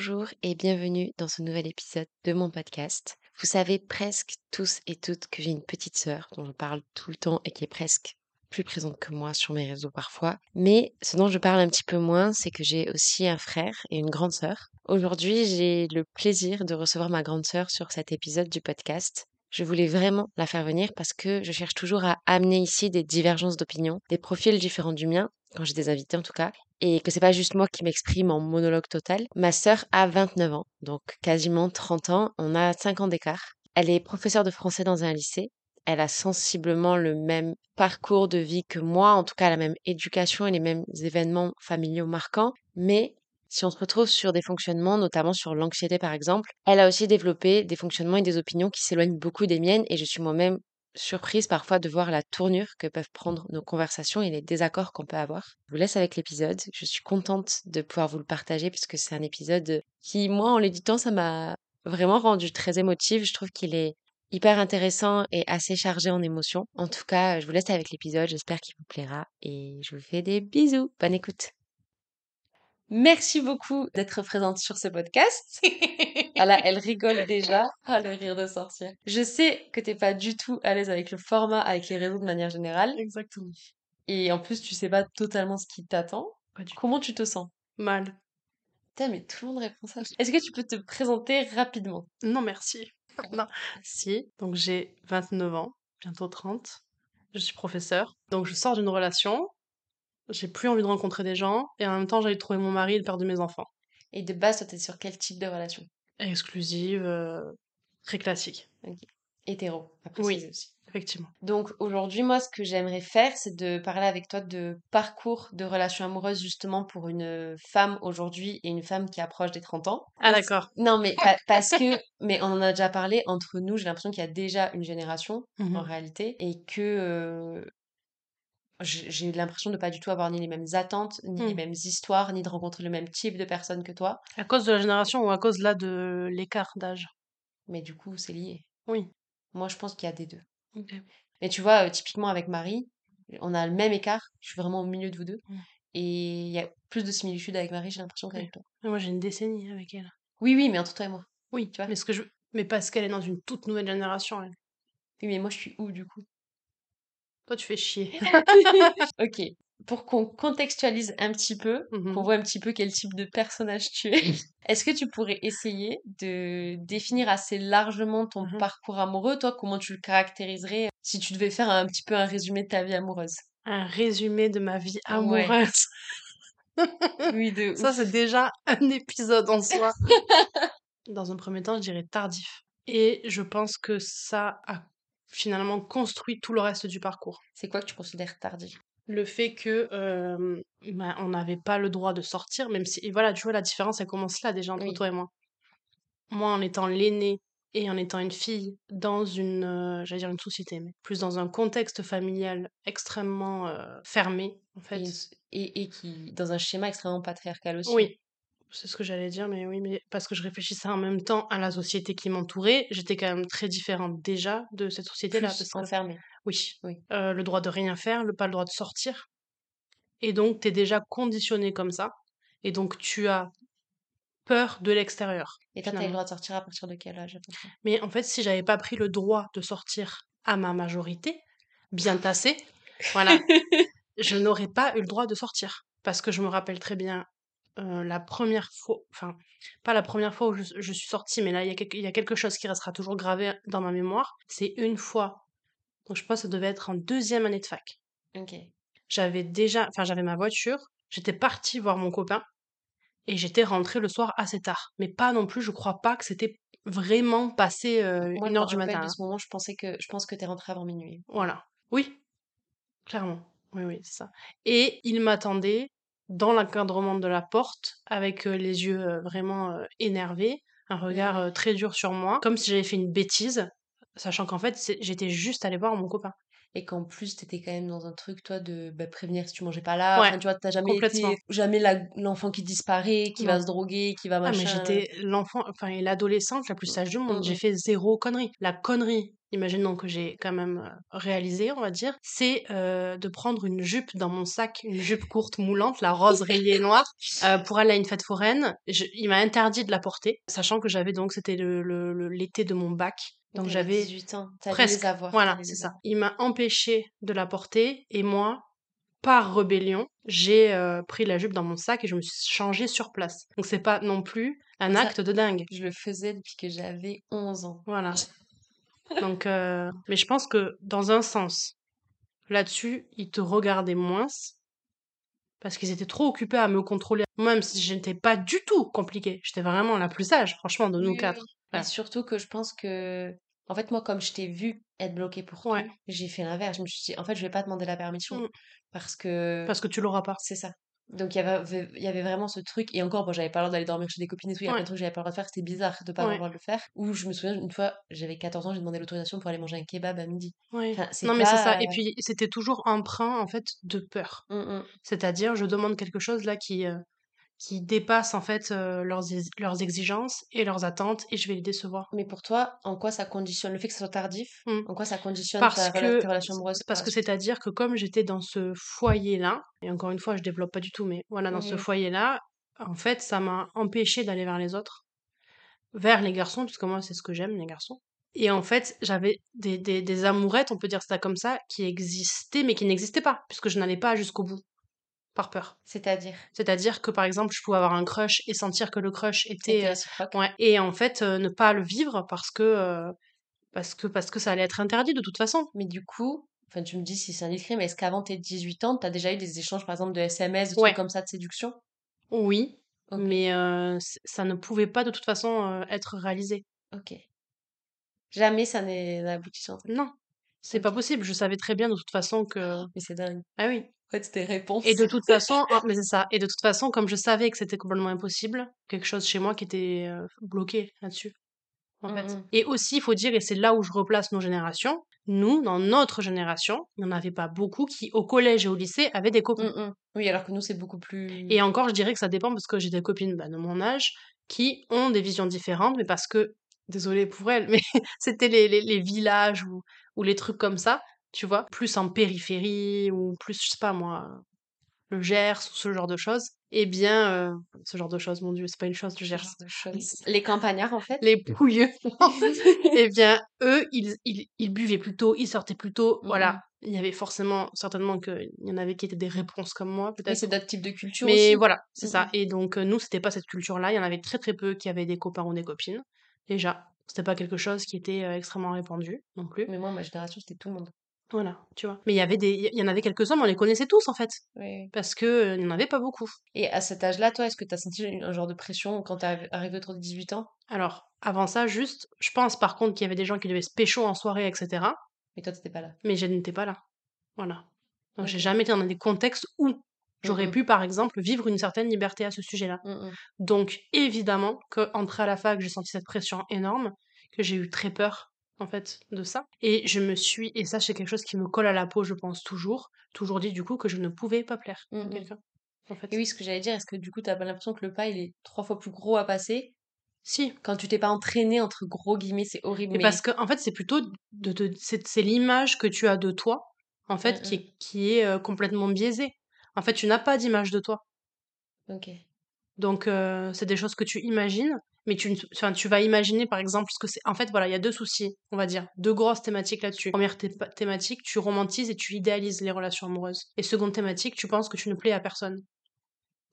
Bonjour et bienvenue dans ce nouvel épisode de mon podcast. Vous savez presque tous et toutes que j'ai une petite sœur dont je parle tout le temps et qui est presque plus présente que moi sur mes réseaux parfois. Mais ce dont je parle un petit peu moins, c'est que j'ai aussi un frère et une grande sœur. Aujourd'hui, j'ai le plaisir de recevoir ma grande sœur sur cet épisode du podcast. Je voulais vraiment la faire venir parce que je cherche toujours à amener ici des divergences d'opinion, des profils différents du mien, quand j'ai des invités en tout cas, et que c'est pas juste moi qui m'exprime en monologue total. Ma sœur a 29 ans, donc quasiment 30 ans, on a 5 ans d'écart. Elle est professeure de français dans un lycée. Elle a sensiblement le même parcours de vie que moi, en tout cas la même éducation et les mêmes événements familiaux marquants, mais si on se retrouve sur des fonctionnements, notamment sur l'anxiété par exemple, elle a aussi développé des fonctionnements et des opinions qui s'éloignent beaucoup des miennes et je suis moi-même surprise parfois de voir la tournure que peuvent prendre nos conversations et les désaccords qu'on peut avoir. Je vous laisse avec l'épisode. Je suis contente de pouvoir vous le partager puisque c'est un épisode qui, moi, en l'éditant, ça m'a vraiment rendu très émotive. Je trouve qu'il est hyper intéressant et assez chargé en émotions. En tout cas, je vous laisse avec l'épisode. J'espère qu'il vous plaira et je vous fais des bisous. Bonne écoute. Merci beaucoup d'être présente sur ce podcast. Voilà, elle rigole déjà. Ah, le rire de sorcière. Je sais que t'es pas du tout à l'aise avec le format, avec les réseaux de manière générale. Exactement. Et en plus, tu sais pas totalement ce qui t'attend. Comment tu te sens? Mal. Putain, mais tout le monde répond ça. Est-ce que tu peux te présenter rapidement? Non, merci. non. Si, donc j'ai 29 ans, bientôt 30. Je suis professeur. Donc je sors d'une relation. J'ai plus envie de rencontrer des gens. Et en même temps, j'allais trouver mon mari et le père de mes enfants. Et de base, toi, t'es sur quel type de relation? Exclusive, euh, très classique. Hétéro, à Oui. aussi. Effectivement. Donc aujourd'hui, moi, ce que j'aimerais faire, c'est de parler avec toi de parcours de relation amoureuse justement pour une femme aujourd'hui et une femme qui approche des 30 ans. Ah d'accord. Non, mais pa- parce que, mais on en a déjà parlé entre nous, j'ai l'impression qu'il y a déjà une génération Mhm. en réalité et que euh, j'ai l'impression de pas du tout avoir ni les mêmes attentes, ni les Mm. mêmes histoires, ni de rencontrer le même type de personnes que toi. À cause de la génération ou à cause là de l'écart d'âge? Mais du coup, c'est lié. Oui. Moi, je pense qu'il y a des deux. Ok. Mais tu vois, euh, typiquement avec Marie, on a le même écart. Je suis vraiment au milieu de vous deux. Mm. Et il y a plus de similitudes avec Marie, j'ai l'impression, qu'avec toi. Moi j'ai une décennie avec elle. Oui, oui, mais entre toi et moi. Oui, Tu vois? mais ce que je... Mais parce qu'elle est dans une toute nouvelle génération, elle. Oui, mais moi, je suis où du coup? Toi tu fais chier. Ok. Pour qu'on contextualise un petit peu, Mhm. qu'on voit un petit peu quel type de personnage tu es, est-ce que tu pourrais essayer de définir assez largement ton Mhm. parcours amoureux? Toi, comment tu le caractériserais euh, si tu devais faire un petit peu un résumé de ta vie amoureuse? Un résumé de ma vie Ouais. amoureuse. Oui, de Ça, ouf. c'est déjà un épisode en soi. Dans un premier temps, je dirais tardif. Et je pense que ça a finalement construit tout le reste du parcours. C'est quoi que tu considères tardif Le fait que euh, ben, on n'avait pas le droit de sortir, même si et voilà, tu vois la différence, elle commence là déjà entre Oui. toi et moi. Moi, en étant l'aînée et en étant une fille dans une, euh, j'allais dire une société, mais plus dans un contexte familial extrêmement euh, fermé, en fait. et, et, et qui, dans un schéma extrêmement patriarcal aussi. Oui, c'est ce que j'allais dire, mais oui, mais parce que je réfléchissais en même temps à la société qui m'entourait, j'étais quand même très différente déjà de cette société-là. Parce que- enfermé. Oui, Oui. Euh, le droit de rien faire, le pas le droit de sortir. Et donc, t'es déjà conditionné comme ça. Et donc, tu as peur de l'extérieur. Et toi, t'as le droit de sortir à partir de quel âge Mais en fait, si j'avais pas pris le droit de sortir à ma majorité, bien tassé, voilà, je n'aurais pas eu le droit de sortir. Parce que je me rappelle très bien euh, la première fois, enfin, pas la première fois où je, je suis sortie, mais là, il y, a quelque, il y a quelque chose qui restera toujours gravé dans ma mémoire. C'est une fois, donc je pense que ça devait être en deuxième année de fac. Ok. J'avais déjà, enfin, j'avais ma voiture, j'étais partie voir mon copain, et j'étais rentrée le soir assez tard. Mais pas non plus, je crois pas que c'était vraiment passé euh, Moi, une heure du matin. de hein. ce moment, je pensais que je pense que t'es rentrée avant minuit. Voilà. Oui, clairement. Oui, oui, c'est ça. Et il m'attendait dans l'encadrement de la porte avec les yeux vraiment énervés, un regard euh, très dur sur moi, comme si j'avais fait une bêtise, sachant qu'en fait, j'étais juste allée voir mon copain. Et qu'en plus t'étais quand même dans un truc toi de bah, prévenir si tu mangeais pas là Ouais, enfin tu vois t'as jamais été jamais l'enfant qui disparaît qui va se droguer qui va Ah, mais machin j'étais l'enfant, enfin, et l'adolescente la plus sage du monde. J'ai mm. fait zéro connerie. La connerie, imaginons que j'ai quand même euh, réalisé, on va dire, c'est euh, de prendre une jupe dans mon sac, une jupe courte moulante, la rose rayée noire, euh, pour aller à une fête foraine. Je- il m'a interdit de la porter, sachant que j'avais donc, c'était le, le- le- l'été de mon bac. Donc j'avais 18 ans presque. les avoir Voilà, c'est ça. Il m'a empêché de la porter et moi, par rébellion, j'ai euh, pris la jupe dans mon sac et je me suis changée sur place. Donc c'est pas non plus un Ça- acte de dingue. je le faisais depuis que j'avais 11 ans Voilà. Donc, euh, mais je pense que dans un sens, là-dessus, ils te regardaient moins parce qu'ils étaient trop occupés à me contrôler. Même si je n'étais pas du tout compliquée. J'étais vraiment la plus sage, franchement, de nous oui, quatre. oui. Et surtout que je pense que, en fait, moi, comme je t'ai vu être bloquée pour Ouais. tout, j'ai fait l'inverse. Je me suis dit, en fait, je vais pas demander la permission Mm. parce que Parce que tu l'auras pas. c'est ça. Donc, il y avait, il y avait vraiment ce truc. Et encore, bon, j'avais pas le droit d'aller dormir chez des copines et tout. Il y a Ouais. plein de trucs que j'avais pas le droit de faire. C'était bizarre de pas avoir Ouais. le droit de le faire. Ou je me souviens, une fois, j'avais 14 ans, j'ai demandé l'autorisation pour aller manger un kebab à midi. Enfin, Non, mais c'est ça. Et puis, c'était toujours emprunt, en fait, de peur. mm, mm. C'est-à-dire, je demande quelque chose là qui, euh, qui dépasse, en fait, euh, leurs, leurs exigences et leurs attentes et je vais les décevoir. Mais pour toi, en quoi ça conditionne le fait que ça soit tardif Mm. En quoi ça conditionne Parce ta, que, tes relations amoureuses parce par que c'est-à-dire que comme j'étais dans ce foyer-là, et encore une fois, je développe pas du tout, mais voilà, dans ce foyer-là, en fait, ça m'a empêché d'aller vers les autres, vers les garçons, puisque moi, c'est ce que j'aime, les garçons. Et en fait, j'avais des, des, des amourettes, on peut dire ça comme ça, qui existaient, mais qui n'existaient pas, puisque je n'allais pas jusqu'au bout, par peur. C'est-à-dire? C'est-à-dire que, par exemple, je pouvais avoir un crush et sentir que le crush était... Euh, ouais, et en fait, euh, ne pas le vivre parce que, euh, parce que, parce que ça allait être interdit de toute façon. Mais du coup, enfin, tu me dis si c'est indiscret, mais est-ce qu'avant tes 18 ans, t'as déjà eu des échanges, par exemple, de SMS, de Ouais. trucs comme ça de séduction? Oui, mais euh, ça ne pouvait pas de toute façon euh, être réalisé. Ok. Jamais ça n'est abouti sur. Non, c'est pas possible. Je savais très bien de toute façon que. Mais c'est dingue. Ah oui. En fait, c'était réponse. Et de toute façon, ah, mais c'est ça. Et de toute façon, comme je savais que c'était complètement impossible, quelque chose chez moi qui était euh, bloqué là-dessus. En fait. Mhm. Et aussi, il faut dire, et c'est là où je replace nos générations, nous, dans notre génération, il n'y en avait pas beaucoup qui, au collège et au lycée, avaient des copains. Mm, mm. Oui, alors que nous, c'est beaucoup plus. Et encore, je dirais que ça dépend parce que j'ai des copines bah, de mon âge qui ont des visions différentes, mais parce que, désolée pour elles, mais c'était les, les, les villages ou, ou les trucs comme ça, tu vois, plus en périphérie ou plus, je sais pas moi, le Gers ou ce genre de choses. Eh bien, euh, ce genre de choses, mon Dieu, c'est pas une chose, le ce Gers. genre de choses. Les campagnards, en fait? Les pouilleux. eh bien, eux, ils, ils, ils buvaient plus tôt, ils sortaient plus tôt. Mhm. Voilà. Il y avait forcément, certainement qu'il y en avait qui étaient des réponses comme moi, peut-être. c'est d'autres types de cultures Mais aussi. voilà, c'est ça. Mhm. Et donc, euh, nous, c'était pas cette culture-là. Il y en avait très très peu qui avaient des copains ou des copines. Déjà, c'était pas quelque chose qui était euh, extrêmement répandu non plus. Mais moi, ma génération, c'était tout le monde. Voilà, tu vois. Mais il y avait des, il y en avait quelques-uns, mais on les connaissait tous en fait, Oui, parce que euh, il n'y en avait pas beaucoup. Et à cet âge-là, toi, est-ce que tu as senti un genre de pression quand t'es arrivé autour de 18 ans? Alors, avant ça, juste, je pense par contre qu'il y avait des gens qui devaient se pécho en soirée, etc. Mais toi, t'étais pas là. Mais je n'étais pas là. Voilà. Donc, j'ai jamais été dans des contextes où j'aurais pu, par exemple, vivre une certaine liberté à ce sujet-là. Donc, évidemment, qu'entré à la fac, j'ai senti cette pression énorme, que j'ai eu très peur, en fait, de ça. Et je me suis, et ça, c'est quelque chose qui me colle à la peau, je pense, toujours, toujours dit, du coup, que je ne pouvais pas plaire à Mm, mm. quelqu'un, en fait. Et oui, ce que j'allais dire, est-ce que du coup, t'as pas l'impression que le pas, il est trois fois plus gros à passer Si. quand tu t'es pas entraîné, entre gros guillemets, c'est horrible, Mais mais... parce que, en fait, c'est plutôt de, de- c'est, c'est l'image que tu as de toi, en fait, Mm, qui est, qui est euh, complètement biaisée. En fait, tu n'as pas d'image de toi. Ok. Donc, euh, c'est des choses que tu imagines, mais tu, enfin, tu vas imaginer, par exemple, ce que c'est. En fait, voilà, il y a deux soucis, on va dire, deux grosses thématiques là-dessus. Première thé- thématique, tu romantises et tu idéalises les relations amoureuses. Et seconde thématique, tu penses que tu ne plais à personne.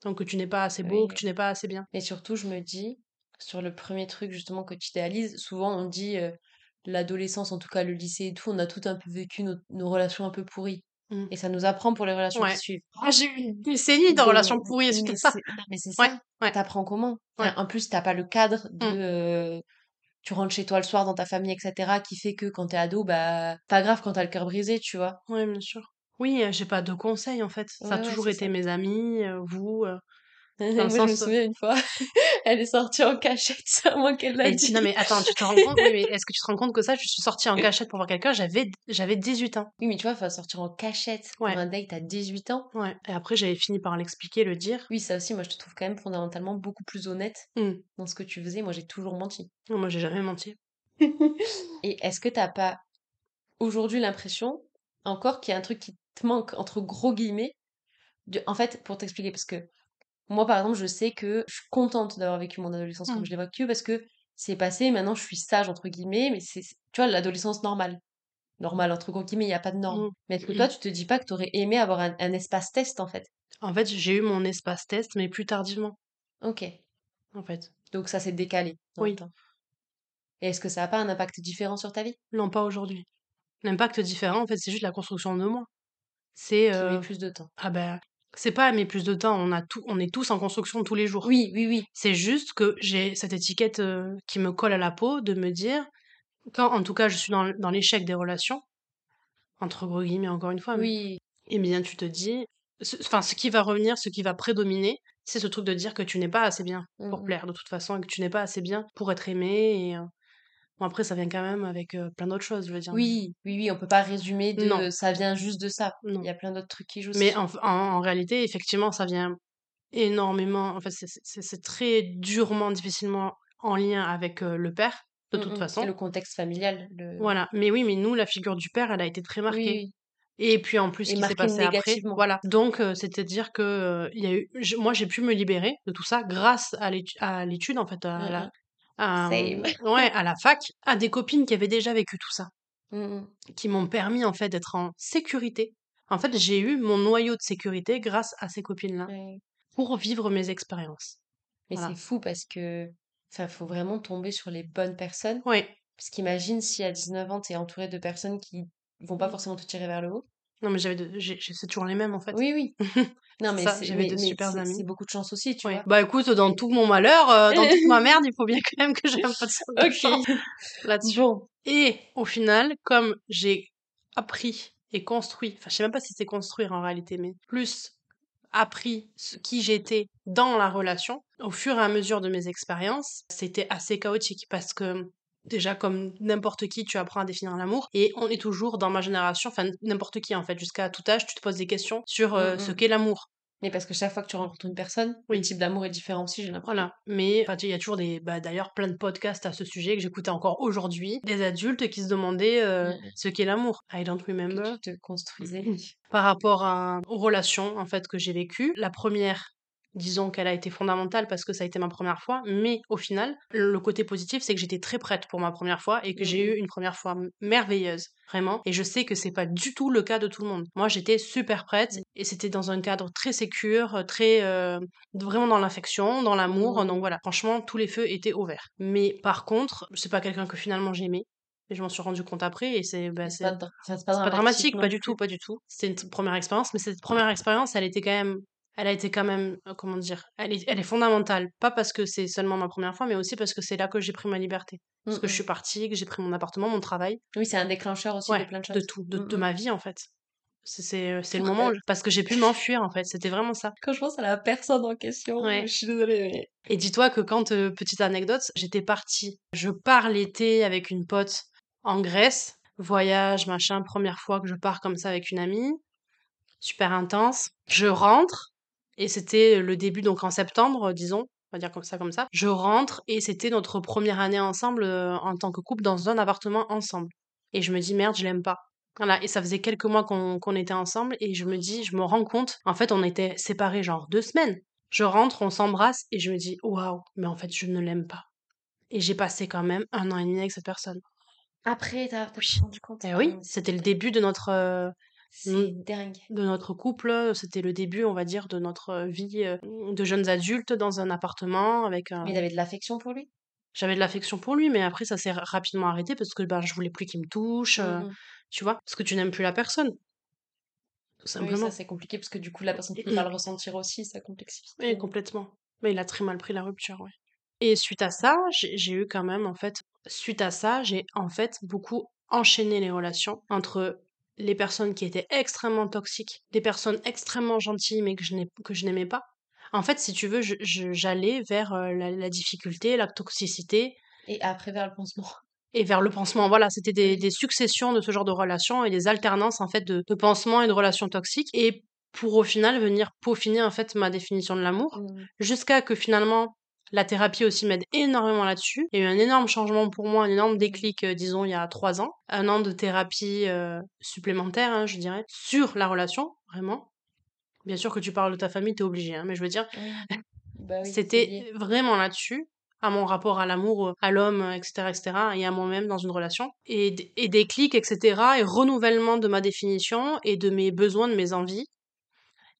Donc, que tu n'es pas assez beau, Oui. que tu n'es pas assez bien. Et surtout, je me dis, sur le premier truc justement que tu idéalises, souvent on dit euh, l'adolescence, en tout cas le lycée et tout, on a tout un peu vécu nos, nos relations un peu pourries. Mm. Et ça nous apprend pour les relations Ouais. qui suivent. Ah, j'ai eu une décennie de relations pourries suite à ça. Mais c'est ça. ouais. T'apprends comment? Enfin, En plus, t'as pas le cadre de. Mm. euh, tu rentres chez toi le soir dans ta famille, etc., qui fait que quand t'es ado, bah, pas grave quand t'as le cœur brisé, tu vois. Ouais, bien sûr. Oui, euh, j'ai pas de conseils en fait. Ça a toujours été ça. mes amis, euh, vous. Moi, je me sens, souviens une fois, elle est sortie en cachette, c'est à moi qu'elle l'a dit. non mais attends, tu te rends compte? Oui, mais est-ce que tu te rends compte que ça, je suis sortie en cachette pour voir quelqu'un, j'avais j'avais 18 ans. Oui, mais tu vois, faut sortir en cachette pour Ouais. un date à 18 ans. Ouais et après j'avais fini par l'expliquer, le dire. Oui, ça aussi, moi, je te trouve quand même fondamentalement beaucoup plus honnête Mmh. dans ce que tu faisais. Moi, j'ai toujours menti. Non, moi j'ai jamais menti. Et est-ce que t'as pas aujourd'hui l'impression encore qu'il y a un truc qui te manque entre gros guillemets de... En fait, pour t'expliquer, parce que moi, par exemple, je sais que je suis contente d'avoir vécu mon adolescence comme Mmh. je l'ai vécu parce que c'est passé, maintenant je suis sage entre guillemets, mais c'est, tu vois, l'adolescence normale. Normale entre gros guillemets, il n'y a pas de normes. Mmh. Mais est-ce que toi, tu te dis pas que t'aurais aimé avoir un, un espace test en fait? En fait, j'ai eu mon espace test, mais plus tardivement, Ok. en fait. Donc ça s'est décalé dans le Oui. temps. Et est-ce que ça n'a pas un impact différent sur ta vie? Non, pas aujourd'hui. L'impact différent, en fait, c'est juste la construction de moi. C'est, Qui met heu plus de temps. ah ben, c'est pas mais plus de temps, on a tout on est tous en construction tous les jours. Oui, oui, oui. C'est juste que j'ai cette étiquette, heu, qui me colle à la peau de me dire quand, en tout cas, je suis dans l'échec des relations, entre gros guillemets encore une fois, mais Oui. eh bien, tu te dis ce enfin, ce qui va revenir, ce qui va prédominer, c'est ce truc de dire que tu n'es pas assez bien pour Mmh mh. plaire de toute façon et que tu n'es pas assez bien pour être aimé et heu, bon après ça vient quand même avec, plein d'autres choses, je veux dire. Oui, oui, oui, on peut pas résumer Non. de ça vient juste de ça. Non. Il y a plein d'autres trucs qui jouent Mais en f en en réalité, effectivement, ça vient énormément en fait, c'est très durement, difficilement en lien avec, le père, de Mmh toute façon. le contexte familial, le Voilà, mais oui, mais nous, la figure du père, elle a été très marquée oui. et puis en plus, ce qui s'est passé après voilà, donc heu, c'est-à-dire que, il y a eu moi, j'ai pu me libérer de tout ça grâce à l'étu à l'étude, en fait, à Mmh la mh. À, Same. ouais, à la fac, à des copines qui avaient déjà vécu tout ça, Mmh mh. qui m'ont permis, en fait, d'être en sécurité. En fait, j'ai eu mon noyau de sécurité grâce à ces copines-là Ouais. pour vivre mes expériences. Mais Voilà. c'est fou parce que enfin, faut vraiment tomber sur les bonnes personnes. Oui. Parce qu'imagine si à 19 ans, tu es entourée de personnes qui vont pas Mmh. forcément te tirer vers le haut. Non, mais j'avais de c'est toujours les mêmes, en fait. Oui, oui. Non, mais j'avais de c'est amis. c'est beaucoup de chance aussi, tu vois? Bah, écoute, dans tout mon malheur, heu, dans toute ma merde, il faut bien quand même que j'ai un peu de ch de OK. chance là-dessus. Bon. Et au final, comme j'ai appris et construit, enfin, je sais même pas si c'est construire en réalité, mais plus appris ce qui j'étais dans la relation, au fur et à mesure de mes expériences, c'était assez chaotique parce que déjà comme n'importe qui, tu apprends à définir l'amour et on est toujours dans ma génération, enfin n'importe qui en fait, jusqu'à tout âge, tu te poses des questions sur euh, ce mh. qu'est l'amour. Mais parce que chaque fois que tu rencontres une personne, le Oui. type d'amour est différent aussi, j'ai l'impression. Voilà, mais il y a toujours des, bah, d'ailleurs plein de podcasts à ce sujet que j'écoutais encore aujourd'hui, des adultes qui se demandaient euh, mh. ce qu'est l'amour. I don't remember. Que tu te construisais. Par rapport à, aux relations en fait que j'ai vécues, la première, disons qu'elle a été fondamentale parce que ça a été ma première fois, mais au final, le côté positif, c'est que j'étais très prête pour ma première fois et que Mmh j'ai eu une première fois merveilleuse, vraiment. Et je sais que c'est pas du tout le cas de tout le monde. Moi, j'étais super prête et c'était dans un cadre très sécure, très euh, vraiment dans l'affection, dans l'amour. Donc voilà, franchement, tous les feux étaient au vert. Mais par contre, c'est pas quelqu'un que finalement j'aimais. Et je m'en suis rendu compte après et c'est bah, pas pas dramatique pas du tout, pas du tout. C'était une première expérience, mais cette première expérience, elle était quand même, elle a été quand même, euh, comment dire, elle est, elle est fondamentale. Pas parce que c'est seulement ma première fois, mais aussi parce que c'est là que j'ai pris ma liberté. Parce Mmh que je mh. suis partie, que j'ai pris mon appartement, mon travail, Oui, c'est un déclencheur aussi de plein de de choses. tout, de, Mmh de ma vie en fait. C'est euh, le moment, parce que j'ai pu m'enfuir en fait. C'était vraiment ça. quand je pense à la personne en question, Ouais. je suis désolée, mais Et dis-toi que quand, euh, petite anecdote, j'étais partie, je pars l'été avec une pote en Grèce, voyage, machin, première fois que je pars comme ça avec une amie, super intense. Je rentre, et c'était le début, donc en septembre, disons, on va dire comme ça, comme ça. Je rentre, et c'était notre première année ensemble euh, en tant que couple dans un appartement ensemble. Et je me dis, merde, je l'aime pas. Voilà, et ça faisait quelques mois qu'on était ensemble, et je me dis, je me rends compte, en fait, on était séparés genre deux semaines. Je rentre, on s'embrasse, et je me dis, waouh, mais en fait, je ne l'aime pas. Et j'ai passé quand même un an et demi avec cette personne. après, tu as tu Oui. rendu compte? Et Ah oui, c'était le début de notre, euh, c'est dingue. de notre couple, c'était le début, on va dire, de notre vie euh, de jeunes adultes dans un appartement avec un... Mais tu avais de l'affection pour lui? J'avais de l'affection pour lui, mais après ça s'est rapidement arrêté parce que ben, je voulais plus qu'il me touche, euh, Mmh mh. tu vois, parce que tu n'aimes plus la personne, tout Oui, simplement. ça c'est compliqué parce que du coup la personne peut pas le ressentir aussi, ça complexifie Oui, complètement. Mais il a très mal pris la rupture, ouais. Et suite à ça, j'ai eu quand même, en fait, suite à ça, j'ai en fait beaucoup enchaîné les relations entre les personnes qui étaient extrêmement toxiques, des personnes extrêmement gentilles mais que je n'aimais pas, En fait, si tu veux, j'allais vers, heu, la la difficulté, la toxicité Et après vers le pansement. et vers le pansement. Voilà, c'était des successions de ce genre de relations et des alternances, en fait, de de pansements et de relations toxiques et pour au final venir peaufiner, en fait, ma définition de l'amour. Mmh. Jusqu'à que finalement, la thérapie aussi m'aide énormément là-dessus. Il y a eu un énorme changement pour moi, un énorme déclic, heu, disons il y a 3 ans. 1 an de thérapie, heu, supplémentaire, hein, je dirais, sur la relation, vraiment. Bien sûr que tu parles de ta famille, tu es obligé, hein, mais je veux dire, Oui. Bah oui, c'était vraiment là-dessus, à mon rapport à l'amour, heu, à l'homme, heu, et cetera, et à moi-même dans une relation et et déclic et cetera et renouvellement de ma définition et de mes besoins, de mes envies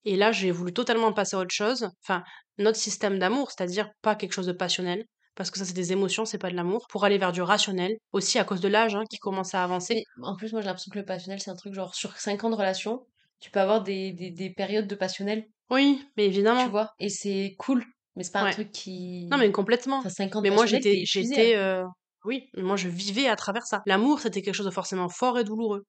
et là, j'ai voulu totalement passer à autre chose, enfin, notre système d'amour, c'est-à-dire pas quelque chose de passionnel, parce que ça, c'est des émotions, c'est pas de l'amour, pour aller vers du rationnel, aussi à cause de l'âge, hein, qui commence à avancer. En plus, moi, j'ai l'impression que le passionnel, c'est un truc genre sur 5 ans de relation, tu peux avoir des des des périodes de passionnel, Oui, mais tu évidemment. vois? Et c'est cool, mais c'est pas un truc qui Non, mais complètement. enfin 5 ans de Mais moi, tu j'étais j'étais, après. heu oui, moi, je vivais à travers ça. L'amour, c'était quelque chose de forcément fort et douloureux,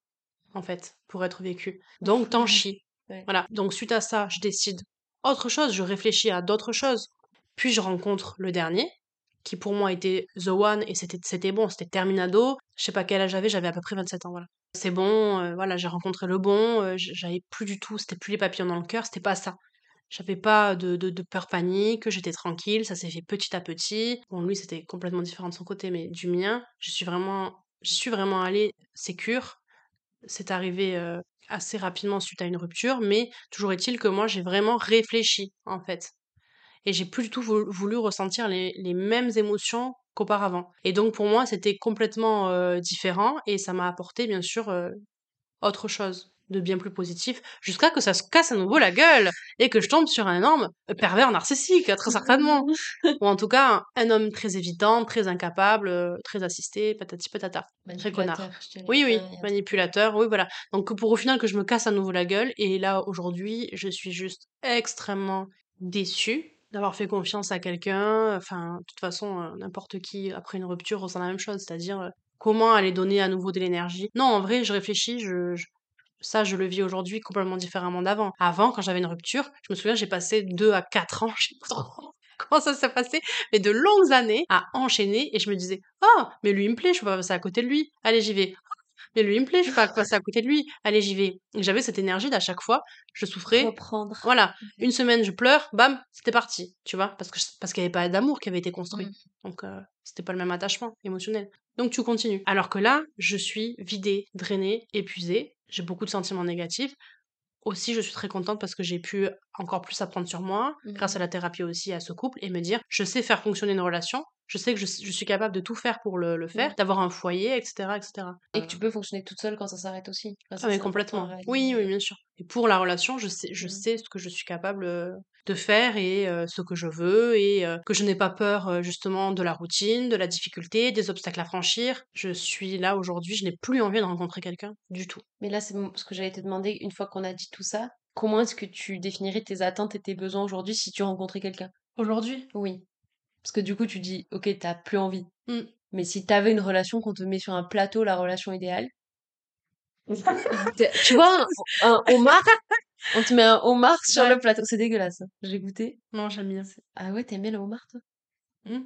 en fait, pour être vécu. Donc t'en chies. Voilà. Donc suite à ça, je décide autre chose, je réfléchis à d'autres choses. Puis je rencontre le dernier, qui pour moi était the one et c'était c'était bon, c'était terminado. Je sais pas quel âge j'avais, j'avais à peu près 27 ans, voilà. C'est bon, heu, voilà, j'ai rencontré le bon, heu, j j'avais plus du tout c'était plus les papillons dans le cœur, c'était pas ça. J'avais pas de de de peur panique, j'étais tranquille, ça s'est fait petit à petit. Bon, lui, c'était complètement différent de son côté, mais du mien, je suis vraiment j'y suis vraiment allée sécure. C'est arrivé, heu, assez rapidement suite à une rupture, mais toujours est-il que moi, j'ai vraiment réfléchi, en fait. Et j'ai plus du tout voulu ressentir les les mêmes émotions qu'auparavant. Et donc pour moi, c'était complètement, différent et ça m'a apporté, bien sûr, autre chose de bien plus positif, jusqu'à que ça se casse à nouveau la gueule et que je tombe sur un énorme pervers narcissique, très certainement. Ou en tout cas, un homme très évident, très incapable, heu, très assisté, patati patata. Très connard. Oui, oui, Enfin, il y a un truc, heu manipulateur, oui, voilà. Donc pour au final que je me casse à nouveau la gueule et là, aujourd'hui, je suis juste extrêmement déçue d'avoir fait confiance à quelqu'un. Enfin, de toute façon, heu, n'importe qui après une rupture ressent la même chose, c'est-à-dire, heu, comment aller donner à nouveau de l'énergie? Non, en vrai, je réfléchis, je je ça, je le vis aujourd'hui complètement différemment d'avant. Avant, quand j'avais une rupture, je me souviens, j'ai passé 2 à 4 ans, je sais pas trop comment ça s'est passé, mais de longues années à enchaîner et je me disais: «Ah, mais lui, il me plaît, je peux pas passer à côté de lui. Allez, j'y vais. Ah, mais lui, il me plaît, je peux pas passer à côté de lui. Allez, j'y vais». J'avais cette énergie d'à chaque fois, je souffrais. Reprendre. Voilà, une semaine, je pleure, bam, c'était parti, tu vois? Parce que j parce qu'il y avait pas d'amour qui avait été construit. Mmh. Donc heu, c'était pas le même attachement émotionnel. Donc tu continues. Alors que là, je suis vidée, drainée, épuisée, j'ai beaucoup de sentiments négatifs. Aussi, je suis très contente parce que j'ai pu encore plus apprendre sur moi, grâce à Mmh. la thérapie aussi, à ce couple et me dire: «Je sais faire fonctionner une relation, je sais que je je suis capable de tout faire pour le le faire, Mmh. d'avoir un foyer et cetera et cetera». Et Heu que tu peux fonctionner toute seule quand ça s'arrête aussi. Ah ça, mais complètement. Oui, oui, bien sûr. Et pour la relation, je sais je Mmh. sais ce que je suis capable, heu, de faire et ce que je veux et que je n'ai pas peur, justement de la routine, de la difficulté, des obstacles à franchir. Je suis là aujourd'hui, je n'ai plus envie de rencontrer quelqu'un du tout. Mais là, c'est ce que j'allais te demander, une fois qu'on a dit tout ça, comment est-ce que tu définirais tes attentes et tes besoins aujourd'hui si tu rencontrais quelqu'un? Aujourd'hui? Oui. Parce que du coup, tu dis: «OK, tu as plus envie». Mmh. Mais si tu avais une relation, qu'on te met sur un plateau, la relation idéale tu vois un un homard? On te met un homard sur Ouais. le plateau. C'est dégueulasse, hein. J'ai goûté. Non, j'aime bien. Ah ouais, tu aimes bien le homard, toi? Mmh.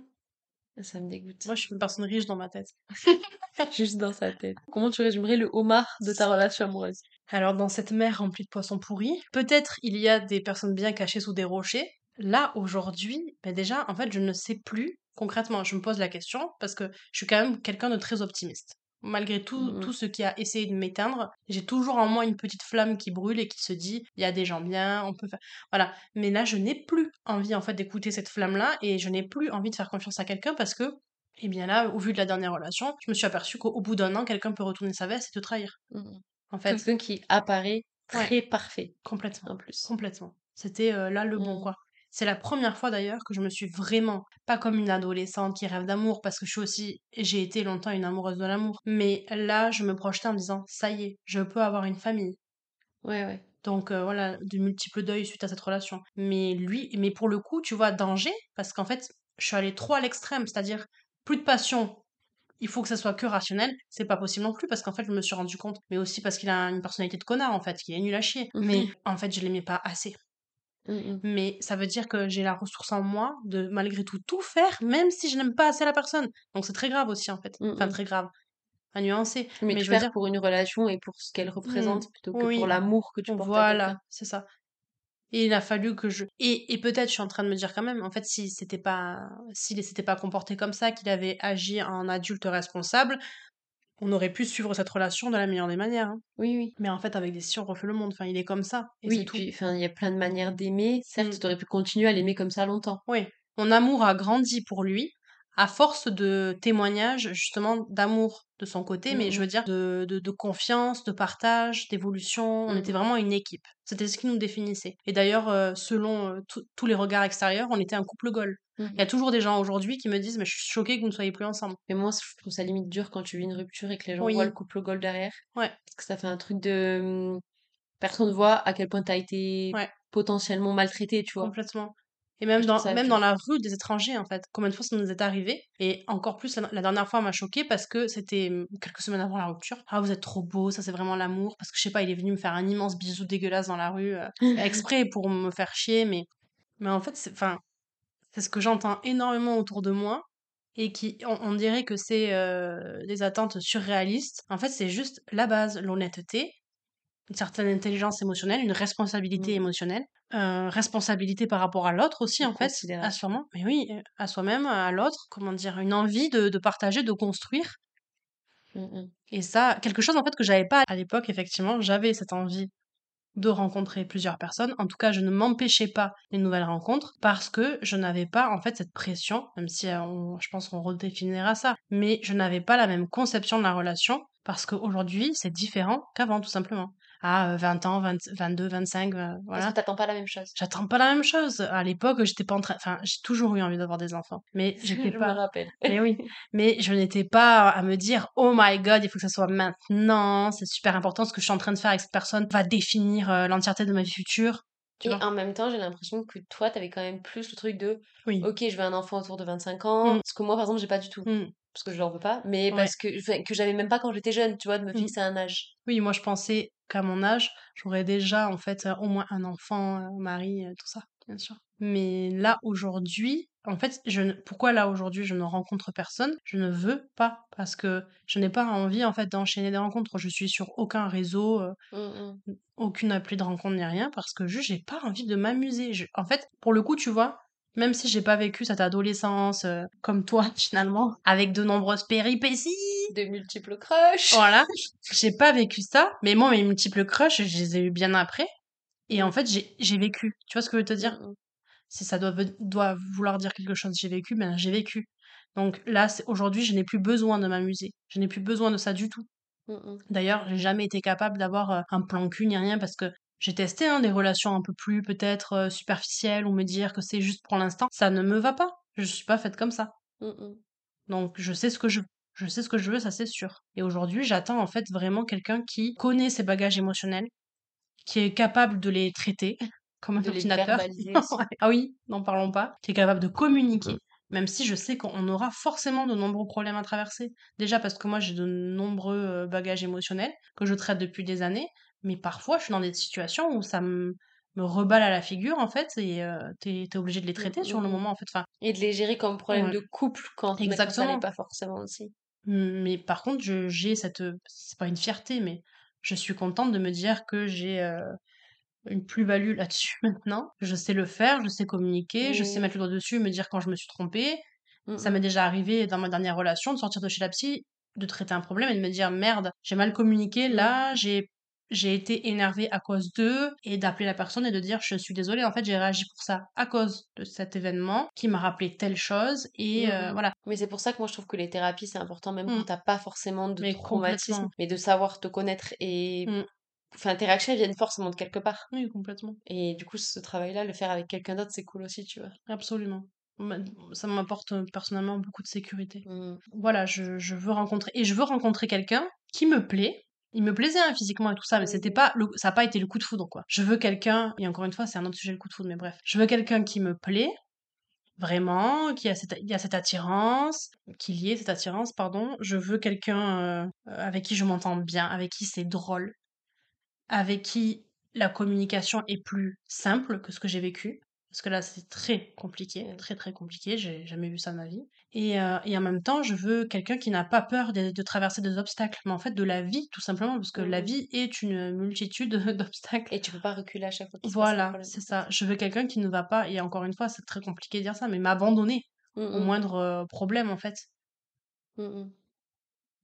Ça me dégoûte. Moi, je suis une personne riche dans ma tête. Juste dans sa tête. Comment tu résumerais le homard de ta relation amoureuse? Alors dans cette mer remplie de poissons pourris, peut-être il y a des personnes bien cachées sous des rochers. Là, aujourd'hui, bah, déjà, en fait, je ne sais plus concrètement. Je me pose la question parce que je suis quand même quelqu'un de très optimiste. Malgré tout, Mmh mh. tout ce qui a essayé de m'éteindre, j'ai toujours en moi une petite flamme qui brûle et qui se dit, il y a des gens bien, on peut faire, voilà. Mais là, je n'ai plus envie, en fait, d'écouter cette flamme-là et je n'ai plus envie de faire confiance à quelqu'un parce que, eh bien là, au vu de la dernière relation, je me suis aperçue qu'au au bout d'un an, quelqu'un peut retourner sa veste et te trahir, Mmh mh. en fait. Quelqu'un qui apparaît Ouais. très parfait, Complètement. en plus. Complètement. C'était, heu, là le bon, Mmh. quoi. C'est la première fois d'ailleurs que je me suis vraiment pas comme une adolescente qui rêve d'amour parce que je suis aussi j'ai été longtemps une amoureuse de l'amour. Mais là, je me projetais en me disant: «Ça y est, je peux avoir une famille». Ouais, ouais. Donc heu, voilà, de multiples deuils suite à cette relation. Mais lui mais pour le coup, tu vois, danger, parce qu'en fait, je suis allée trop à l'extrême, c'est-à-dire plus de passion, il faut que ça soit que rationnel, c'est pas possible non plus parce qu'en fait, je me suis rendu compte mais aussi parce qu'il a une personnalité de connard, en fait, qu'il est nul à chier. Mmh Mais en fait, je l'aimais pas assez. Mmh mh. Mais ça veut dire que j'ai la ressource en moi de malgré tout, tout faire, même si je n'aime pas assez la personne. Donc c'est très grave aussi en fait. Mmh Enfin très grave, à nuancer. Mais Mais je veux dire pour une relation et pour ce qu'elle mmh, représente plutôt que pour l'amour que tu portes voilà, c'est ça. Et il a fallu que je et et peut-être je suis en train de me dire quand même, en fait, si c'était pas s'il s'était pas comporté comme ça, qu'il avait agi en adulte responsable, on aurait pu suivre cette relation de la meilleure des manières, hein. Oui, oui. Mais en fait, avec des si, on refait le monde. Enfin, il est comme ça et Oui, puis enfin, il y a plein de manières d'aimer. Certes, Mmh. tu aurais pu continuer à l'aimer comme ça longtemps. Oui, mon amour a grandi pour lui à force de témoignages justement d'amour de son côté, Mmh mais je veux mh. dire de de de confiance, de partage, d'évolution. On Mmh était vraiment une équipe. C'était ce qui nous définissait. Et d'ailleurs, heu, selon, tous les regards extérieurs, on était un couple goal. Mmh Il y a toujours des gens aujourd'hui qui me disent: «Mais je suis choquée que vous ne soyez plus ensemble». Mais moi, je trouve ça limite dur quand tu vis une rupture et que les gens voient le couple goal derrière. ouais, Parce que ça fait un truc de, mmh, personne voit à quel point tu as été ouais. potentiellement maltraité, tu vois? Complètement. Et même dans même la rue, des étrangers, en fait. Combien de fois ça nous est arrivé? Et encore plus, la la dernière fois, m'a choquée parce que c'était, mmh, quelques semaines avant la rupture. «Ah, vous êtes trop beau, ça, c'est vraiment l'amour». Parce que je sais pas, il est venu me faire un immense bisou dégueulasse dans la rue, heu, exprès pour me faire chier, mais mais en fait, c'est ce que j'entends énormément autour de moi et qui on on dirait que c'est, heu, des attentes surréalistes. En fait, c'est juste la base, l'honnêteté, une certaine intelligence émotionnelle, une responsabilité Mmh. émotionnelle, heu, responsabilité par rapport à l'autre aussi en fait, à soi-même mais oui, heu, à soi-même, à l'autre, comment dire? Une envie de de partager, de construire Mmh mh. et ça, quelque chose en fait que j'avais pas à l'époque effectivement, j'avais cette envie de rencontrer plusieurs personnes. En tout cas, je ne m'empêchais pas les nouvelles rencontres parce que je n'avais pas en fait cette pression, même si, heu, on je pense qu'on redéfinira ça, mais je n'avais pas la même conception de la relation parce qu'aujourd'hui, c'est différent qu'avant tout simplement. À, heu, 20 ans, 20 22-25, heu, Parce que voilà. tu attends pas la même chose? J'attends pas la même chose. À l'époque, j'étais pas en train enfin, j'ai toujours eu envie d'avoir des enfants, mais j'étais Je me pas rappelle. mais oui, mais je n'étais pas à me dire: «Oh my god, il faut que ça soit maintenant, c'est super important, ce que je suis en train de faire avec cette personne va définir, heu, l'entièreté de ma vie future», tu Et vois? en même temps, j'ai l'impression que toi, tu avais quand même plus le truc de: Oui. «OK, je veux un enfant autour de 25 ans». Mmh. Ce que moi, par exemple, j'ai pas du tout. Mmh. Parce que je leur veux pas, mais Ouais. parce que que j'avais même pas quand j'étais jeune, tu vois? De me Mmh. fixer un âge. Oui, moi je pensais qu'à mon âge, j'aurais déjà en fait, au moins un enfant, heu, mari, heu, tout ça, bien sûr. Mais là aujourd'hui, en fait, je ne pourquoi là aujourd'hui je ne rencontre personne? Je ne veux pas, parce que je n'ai pas envie en fait d'enchaîner des rencontres. Je suis sur aucun réseau, heu, Mmh mh. aucune appli de rencontre ni rien parce que juste j'ai pas envie de m'amuser. Je en fait, pour le coup, tu vois, même si j'ai pas vécu cette adolescence, heu, comme toi finalement, avec de nombreuses péripéties De multiples crushs. voilà, j'ai pas vécu ça, mais moi, mes multiples crushs, je les ai eu bien après. Et en fait, j'ai j'ai vécu. Tu vois ce que je veux te dire? Si ça doit, doit vouloir dire quelque chose, j'ai vécu, ben j'ai vécu. Donc là, aujourd'hui, je n'ai plus besoin de m'amuser. Je n'ai plus besoin de ça du tout. D'ailleurs, j'ai jamais été capable d'avoir euh, un plan cul ni rien parce que j'ai testé hein, des relations un peu plus peut-être euh, superficielles ou me dire que c'est juste pour l'instant. Ça ne me va pas. Je suis pas faite comme ça. Mmh mh. Donc je sais ce que je veux. Je sais ce que je veux, ça c'est sûr. Et aujourd'hui, j'attends en fait vraiment quelqu'un qui connaît ses bagages émotionnels, qui est capable de les traiter comme un De ordinateur. ah oui, n'en parlons pas. Qui est capable de communiquer, même si je sais qu'on aura forcément de nombreux problèmes à traverser. Déjà parce que moi j'ai de nombreux bagages émotionnels que je traite depuis des années, mais parfois je suis dans des situations où ça me me reballe à la figure en fait et euh, t'es t'es obligé de les Mmh traiter sur le mh mh. moment en fait. Enfin, Et de les gérer comme problème ouais, de couple quand quand ça exactement. pas forcément aussi. Mais par contre, je j'ai cette, c'est pas une fierté, mais je suis contente de me dire que j'ai, heu, une plus-value là-dessus maintenant. Je sais le faire, je sais communiquer, je sais mettre le doigt dessus, me dire quand je me suis trompée. Mmh Ça m'est déjà arrivé dans ma dernière relation de sortir de chez la psy, de traiter un problème et de me dire: «Merde, j'ai mal communiqué, Mmh. là, j'ai j'ai été énervée à cause d'eux» et d'appeler la personne et de dire: «Je suis désolée, en fait, j'ai réagi pour ça à cause de cet événement qui m'a rappelé telle chose» et Mmh heu, mh. voilà. Mais c'est pour ça que moi je trouve que les thérapies, c'est important même quand Mmh. tu as pas forcément de Mais traumatisme, mais de savoir te connaître et Mmh. enfin tes réactions viennent forcément de quelque part. Oui, complètement. Et du coup, ce travail-là, le faire avec quelqu'un d'autre, c'est cool aussi, tu vois? Absolument. Ma ça m'apporte, personnellement beaucoup de sécurité. Mmh. Voilà, je je veux rencontrer et je veux rencontrer quelqu'un qui me plaît. Il me plaisait, hein, physiquement et tout ça, mais c'était pas le ça a pas été le coup de foudre, quoi. Je veux quelqu'un et encore une fois, c'est un autre sujet, le coup de foudre, mais bref. Je veux quelqu'un qui me plaît, vraiment, qui a cette il y a cette attirance, qu'il y ait cette attirance, pardon. Je veux quelqu'un, heu, avec qui je m'entends bien, avec qui c'est drôle, avec qui la communication est plus simple que ce que j'ai vécu. Parce que là, c'est très compliqué, très très compliqué. J'ai jamais vu ça de ma vie. Et, euh, et en même temps, je veux quelqu'un qui n'a pas peur de, de traverser des obstacles, mais en fait de la vie, tout simplement, parce que la Mhm. vie est une multitude d'obstacles. Et tu peux pas reculer à chaque fois Voilà, c'est ça. Je veux quelqu'un qui ne va pas, et encore une fois, c'est très compliqué de dire ça, mais m'abandonner au Mhm. moindre euh, problème, en fait.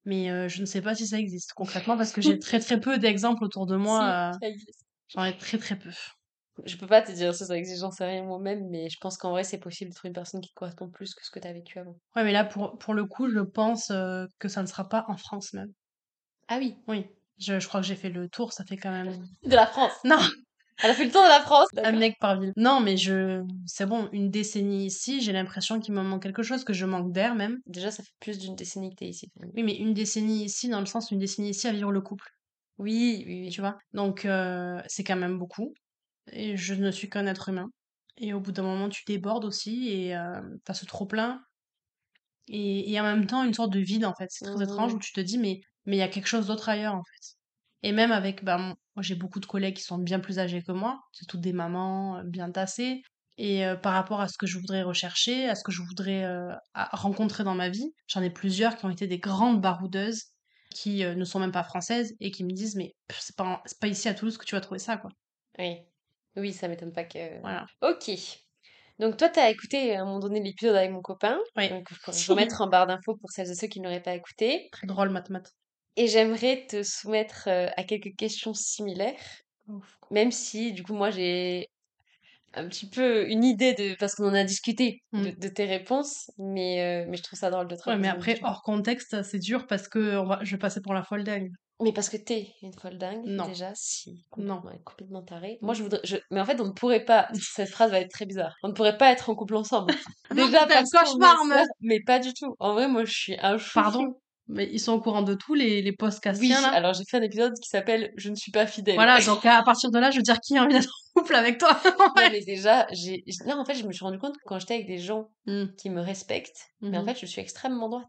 Mais euh, je ne sais pas si ça existe concrètement, parce que j'ai très très peu d'exemples autour de moi. Si. J'en ai très très peu. Je peux pas te dire si ça existe, j'en sais rien moi-même, mais je pense qu'en vrai, c'est possible de trouver une personne qui te correspond plus que ce que tu as vécu avant. Ouais, mais là, pour, pour le coup, je pense euh, que ça ne sera pas en France même. Ah oui, Oui, je, je crois que j'ai fait le tour, ça fait quand même... de la France. Non, Elle a fait le tour de la France. un mec par ville. Non, mais je... C'est bon, une décennie ici, j'ai l'impression qu'il me manque quelque chose, que je manque d'air même. Déjà, ça fait plus d'une décennie que t'es ici. Oui, mais une décennie ici, dans le sens, une décennie ici à vivre le couple, Oui, oui, oui. tu vois? Donc, euh, c'est quand même beaucoup. Et je ne suis qu'un être humain. Et au bout d'un moment, tu débordes aussi, et euh, t'as ce trop-plein. Et, et en même temps, une sorte de vide, en fait. C'est très étrange, où tu te dis, mais mais il y a quelque chose d'autre ailleurs, en fait. Et même avec, mon- moi j'ai beaucoup de collègues qui sont bien plus âgés que moi, c'est toutes des mamans euh, bien tassées. Et euh, par rapport à ce que je voudrais rechercher, à ce que je voudrais euh, rencontrer dans ma vie, j'en ai plusieurs qui ont été des grandes baroudeuses, qui euh, ne sont même pas françaises, et qui me disent, mais c'est pas, pas ici à Toulouse que tu vas trouver ça, quoi. Oui, oui, ça m'étonne pas que. Voilà. Ok. Donc toi, t'as écouté à un moment donné l'épisode avec mon copain. Oui. Donc je pourrais remettre en barre d'infos pour celles et ceux qui ne l'auraient pas écouté. Très drôle, mathématiques. Et j'aimerais te soumettre euh, à quelques questions similaires, même si du coup moi j'ai un petit peu une idée de parce qu'on en a discuté Mm. de, de tes réponses, mais euh, mais je trouve ça drôle de te Ouais, mais après, hors contexte, c'est dur parce que on va... je vais passer pour la folle dingue. Mais parce que t'es une folle dingue, Non. déjà, si, Non. complètement, tarée. Moi, je voudrais, je... mais en fait, on ne pourrait pas, cette phrase va être très bizarre, on ne pourrait pas être en couple ensemble. Déjà, est cauchemar, meuf. mais pas du tout. En vrai, moi, je suis un chouchou. Pardon Mais ils sont au courant de tout, les, les posts Oui, là? alors j'ai fait un épisode qui s'appelle Je ne suis pas fidèle. Voilà, donc à partir de là, je veux dire, qui a envie d'être en couple avec toi Non, mais déjà, j'ai, là, en fait, je me suis rendu compte que quand j'étais avec des gens Hmm. qui me respectent, mais en Mhm. fait, je suis extrêmement droite.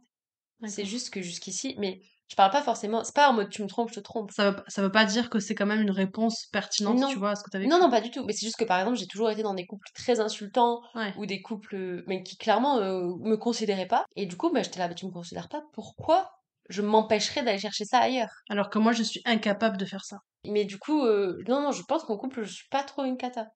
C'est juste que jusqu'ici, mais je parle pas forcément, c'est pas en mode tu me trompes, je te trompe. Ça veut, pas- ça veut pas dire que c'est quand même une réponse pertinente, Non. tu vois, à ce que t'avais Non, non, pas du tout. Mais c'est juste que par exemple, j'ai toujours été dans des couples très insultants Ouais. ou des couples, euh, mais qui clairement euh, me considéraient pas. Et du coup, bah, j'étais là, mais tu me considères pas, pourquoi je m'empêcherais d'aller chercher ça ailleurs? Alors que moi, je suis incapable de faire ça. Mais du coup, euh, non, non, je pense qu'en couple, je suis pas trop une cata.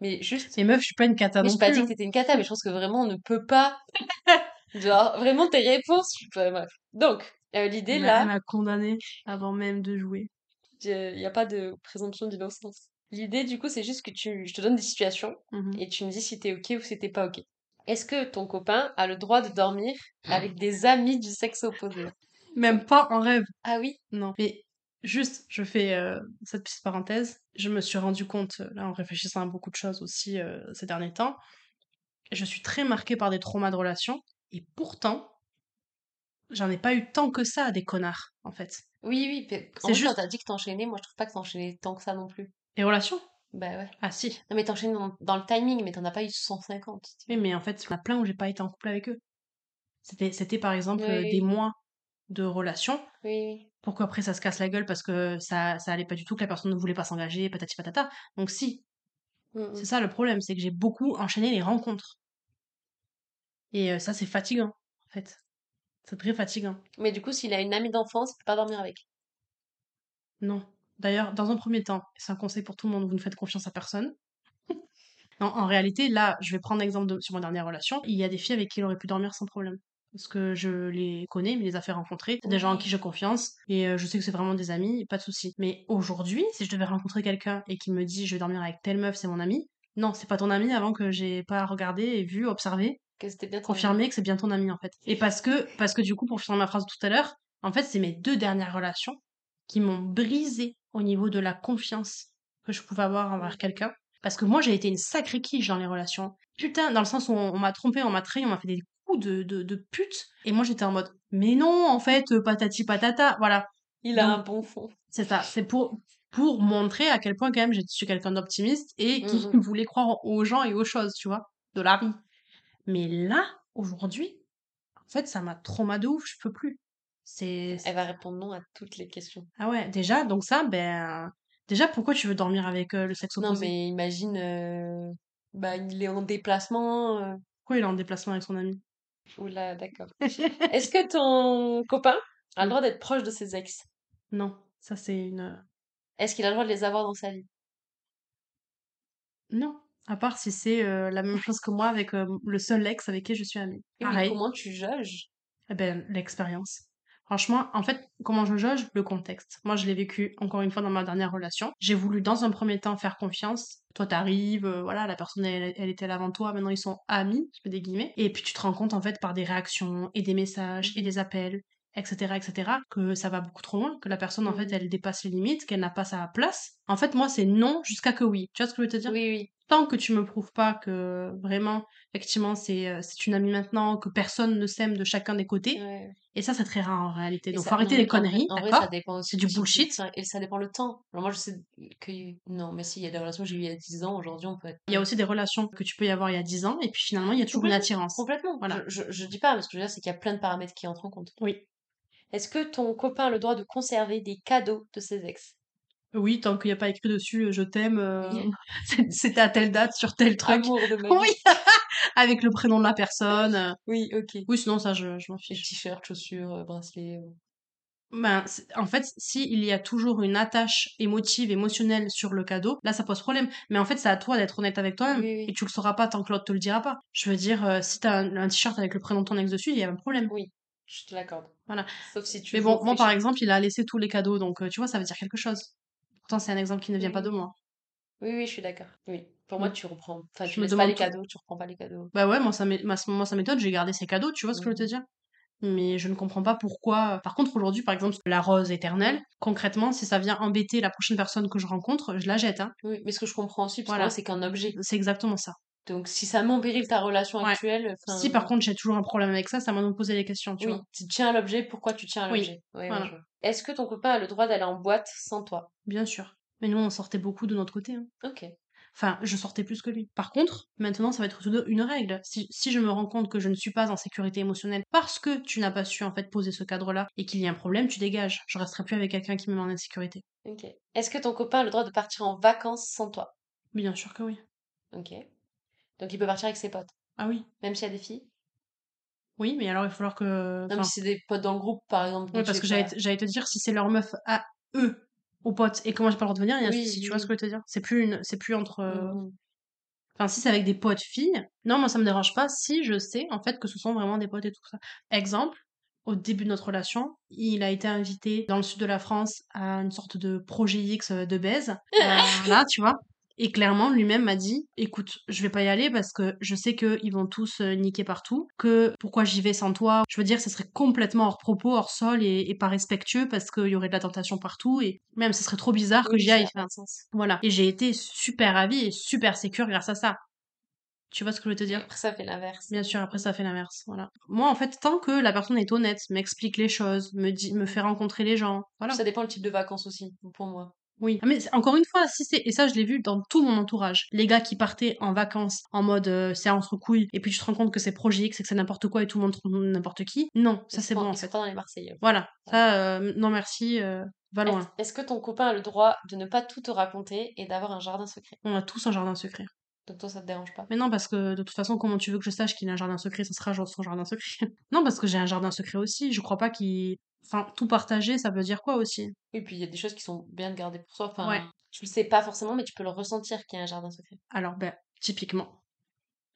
Mais juste. Mais meuf, je suis pas une cata Mais non j'ai pas plus. dit hein. que t'étais une cata, mais je pense que vraiment, on ne peut pas. Genre, vraiment, tes réponses, je suis pas. Bref. Donc, euh, l'idée là. Elle m'a condamnée avant même de jouer. Il n'y a pas de présomption d'innocence. L'idée, du coup, c'est juste que tu, je te donne des situations Mhm. et tu me dis si t'es ok ou si t'es pas ok. Est-ce que ton copain a le droit de dormir avec des amis du sexe opposé? Même pas en rêve. Ah oui? Non. Mais juste, je fais euh, cette petite parenthèse. Je me suis rendu compte, euh, là, en réfléchissant à beaucoup de choses aussi euh, ces derniers temps, je suis très marquée par des traumas de relations. Et pourtant, j'en ai pas eu tant que ça des connards, en fait. Oui, oui. En C'est juste- quand t'as dit que t'enchaînais, moi je trouve pas que t'enchaînais tant que ça non plus. Les relations Bah ouais. Ah si. Non, mais t'enchaînais dans, dans le timing, mais t'en as pas eu 150. tu Oui, mais en fait, il y en a plein où j'ai pas été en couple avec eux. C'était, c'était par exemple Oui, euh, oui. des mois de relation Oui, oui. pour qu'après ça se casse la gueule parce que ça, ça allait pas du tout, que la personne ne voulait pas s'engager, patati patata. Donc si, c'est ça le problème, c'est que j'ai beaucoup enchaîné les rencontres. Et euh, ça, c'est fatigant, en fait. C'est très fatigant. Mais du coup, s'il a une amie d'enfance, il peut pas dormir avec. Non. D'ailleurs, dans un premier temps, c'est un conseil pour tout le monde, vous ne faites confiance à personne. non, en réalité, là, je vais prendre l'exemple de, sur ma dernière relation. Il y a des filles avec qui il aurait pu dormir sans problème. Parce que je les connais, me les a fait rencontrer. C'est des gens en qui j'ai confiance. Et euh, je sais que c'est vraiment des amis, pas de souci. Mais aujourd'hui, si je devais rencontrer quelqu'un et qu'il me dit je vais dormir avec telle meuf, c'est mon ami. Non, c'est pas ton ami avant que j'ai pas regardé et vu, observé, Que c'était bien ton confirmé que c'est bien ton ami en fait. Et parce que, parce que du coup, pour finir ma phrase tout à l'heure, en fait, c'est mes deux dernières relations qui m'ont brisé au niveau de la confiance que je pouvais avoir envers quelqu'un. Parce que moi, j'ai été une sacrée quiche dans les relations. Putain, dans le sens où on, on m'a trompé, on m'a trahi, on m'a fait des coups de, de, de pute. Et moi, j'étais en mode, mais non, en fait, patati patata, voilà. Il a Donc, un bon fond. C'est ça, c'est pour, pour montrer à quel point quand même je suis quelqu'un d'optimiste et qui Mhm. voulait croire aux gens et aux choses, tu vois, de la vie. Mais là, aujourd'hui, en fait, ça m'a trauma de ouf, je peux plus. C'est... Elle va répondre non à toutes les questions. Ah ouais, déjà, donc ça, ben... Déjà, pourquoi tu veux dormir avec euh, le sexe Non, opposé? mais imagine, euh, bah, il est en déplacement. euh, Pourquoi il est en déplacement avec son ami? Oula, d'accord. Est-ce que ton copain a le droit d'être proche de ses ex? Non, ça c'est une... Est-ce qu'il a le droit de les avoir dans sa vie? Non, à part si c'est euh, la même chose que moi avec euh, le seul ex avec qui je suis amie. Mais Pareil, comment tu juges? eh ben, l'expérience. Franchement, en fait, comment je juge Le contexte. Moi, je l'ai vécu encore une fois dans ma dernière relation. J'ai voulu dans un premier temps faire confiance. Toi, t'arrives, euh, voilà, la personne, elle, elle était là avant toi, maintenant ils sont amis, je fais des guillemets. Et puis tu te rends compte, en fait, par des réactions et des messages et des appels, etc., etc., que ça va beaucoup trop loin, que la personne, en fait, Mhm. elle dépasse les limites, qu'elle n'a pas sa place. En fait, moi, c'est non jusqu'à que oui. Tu vois ce que je veux te dire? Oui, oui. Tant que tu me prouves pas que vraiment, effectivement, c'est euh, c'est une amie maintenant, que personne ne s'aime de chacun des côtés, Ouais. et ça, c'est très rare en réalité. Et Donc, ça- faut arrêter non, les conneries, En vrai, d'accord ça dépend aussi C'est du bullshit. Et ça dépend le temps. Alors moi, je sais que... Non, mais si, il y a des relations que j'ai eues il y a 10 ans, aujourd'hui, on peut être... Il y a aussi des relations que tu peux y avoir il y a 10 ans, et puis finalement, il y a toujours une attirance. Complètement. Voilà. Je, je, je dis pas, mais ce que je veux dire, c'est qu'il y a plein de paramètres qui entrent en compte. Oui. Est-ce que ton copain a le droit de conserver des cadeaux de ses ex? Oui, tant qu'il n'y a pas écrit dessus euh, je t'aime, euh, c'était à telle date sur tel truc. Amour de ma Oui, avec le prénom de la personne. euh. Oui, ok. Oui, sinon, ça, je, je m'en fiche. t-shirts, chaussures, bracelets. euh. Ben, en fait, si il y a toujours une attache émotive, émotionnelle sur le cadeau, là, ça pose problème. Mais en fait, c'est à toi d'être honnête avec toi-même. Oui, oui. Et tu le sauras pas tant que l'autre te le dira pas. Je veux dire, euh, si t'as un, un t-shirt avec le prénom de ton ex dessus, il y a un problème. Oui, je te l'accorde. Voilà. Sauf si tu Mais bon, moi, par exemple, il a laissé tous les cadeaux, donc euh, tu vois, ça veut dire quelque chose. Pourtant, c'est un exemple qui ne vient Oui, pas de moi. Oui, oui, je suis d'accord. Oui. Pour moi, tu reprends. Enfin, tu me laisses pas les cadeaux, tu reprends pas les cadeaux. Bah ouais, moi, ça m'étonne, j'ai gardé ces cadeaux, tu vois ce que je veux te Mhm. dire? Mais je ne comprends pas pourquoi. Par contre, aujourd'hui, par exemple, la rose éternelle, concrètement, si ça vient embêter la prochaine personne que je rencontre, je la jette. Hein. Oui, mais ce que je comprends aussi, Voilà. c'est qu'un objet. C'est exactement ça. Donc, si ça met en péril ta relation Ouais. actuelle, Si par contre j'ai toujours un problème avec ça, ça m'a nous poser les questions, tu oui, vois. tu tiens à l'objet, pourquoi tu tiens à l'objet? Oui, voilà. Est-ce que ton copain a le droit d'aller en boîte sans toi? Bien sûr. Mais nous, on sortait beaucoup de notre côté. hein. Ok. Enfin, je sortais plus que lui. Par contre, maintenant, ça va être une- une règle. Si, si je me rends compte que je ne suis pas en sécurité émotionnelle parce que tu n'as pas su en fait poser ce cadre-là et qu'il y a un problème, tu dégages. Je resterai plus avec quelqu'un qui me met en insécurité. Ok. Est-ce que ton copain a le droit de partir en vacances sans toi? Bien sûr que oui. Ok. Donc, il peut partir avec ses potes, Ah oui. même s'il y a des filles Oui, mais alors il va falloir que. Non, mais si c'est des potes dans le groupe, par exemple. Oui, parce que j'allais te- dire, si c'est leur meuf à eux, aux potes, et moi j'ai pas le droit de venir, il y a un Oui, souci, tu vois ce que je veux te dire? C'est plus, une... c'est plus entre. euh, Mhm. Enfin, si c'est avec des potes filles, non, moi ça me dérange pas si je sais en fait que ce sont vraiment des potes et tout ça. Exemple, au début de notre relation, il a été invité dans le sud de la France à une sorte de projet X de baise. Euh, là, tu vois? Et clairement, lui-même m'a dit, écoute, je vais pas y aller parce que je sais qu'ils vont tous euh, niquer partout, que pourquoi j'y vais sans toi, je veux dire, ce serait complètement hors propos, hors sol et, et pas respectueux parce qu'il y aurait de la tentation partout et même ce serait trop bizarre que Oui, j'y aille. Voilà. Et j'ai été super ravie et super sécure grâce à ça. Tu vois ce que je veux te dire? Après, ça fait l'inverse. Bien sûr, après ça fait l'inverse. Voilà. Moi, en fait, tant que la personne est honnête, m'explique les choses, me dit, me fait rencontrer les gens, voilà. Ça dépend le type de vacances aussi, pour moi. Oui. Ah, Mais c'est- encore une fois, si c'est et ça, je l'ai vu dans tout mon entourage, les gars qui partaient en vacances en mode euh, c'est entre couilles, et puis tu te rends compte que c'est projet X, et que c'est n'importe quoi et tout le monde n'importe qui. Non, ça c'est bon en fait. dans les Marseillais. Voilà. Ça, euh, non merci, euh, va loin. Est-ce est-ce que ton copain a le droit de ne pas tout te raconter et d'avoir un jardin secret? On a tous un jardin secret. Donc toi, ça te dérange pas? Mais non, parce que de toute façon, comment tu veux que je sache qu'il a un jardin secret? Ça sera genre son jardin secret. non, parce que j'ai un jardin secret aussi. Je crois pas qu'il. Enfin, tout partager, ça veut dire quoi aussi? Et puis il y a des choses qui sont bien de garder pour soi. Enfin, Ouais. tu le sais pas forcément, mais tu peux le ressentir qu'il y a un jardin secret. Alors, ben, typiquement,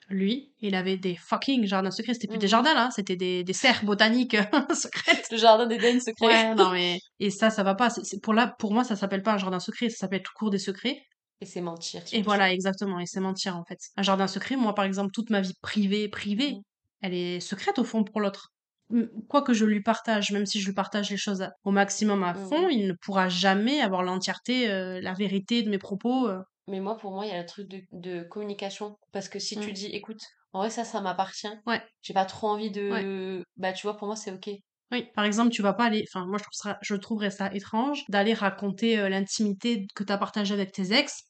lui, il avait des fucking jardins secrets. C'était plus des Mhm. jardins, là. C'était des, des serres botaniques secrètes. Le jardin d'Éden secret. Ouais, non, mais. Et ça, ça va pas. C'est- pour, là, pour moi, ça s'appelle pas un jardin secret. Ça s'appelle tout court des secrets. Et c'est mentir. Et voilà, exactement. Et c'est mentir, en fait. Un jardin secret, moi, par exemple, toute ma vie privée, privée, Mhm. elle est secrète au fond pour l'autre. Quoi que je lui partage, même si je lui partage les choses au maximum à fond, il ne pourra jamais avoir l'entièreté, euh, la vérité de mes propos. euh. Mais moi, pour moi, il y a le truc de, de communication. Parce que si tu Mm. dis, écoute, en vrai, ça, ça m'appartient. Ouais. J'ai pas trop envie de. Bah, tu vois, pour moi, c'est ok. Oui, par exemple, tu vas pas aller. Enfin, moi, je, trouve ça, je trouverais ça étrange d'aller raconter euh, l'intimité que tu as partagée avec tes ex.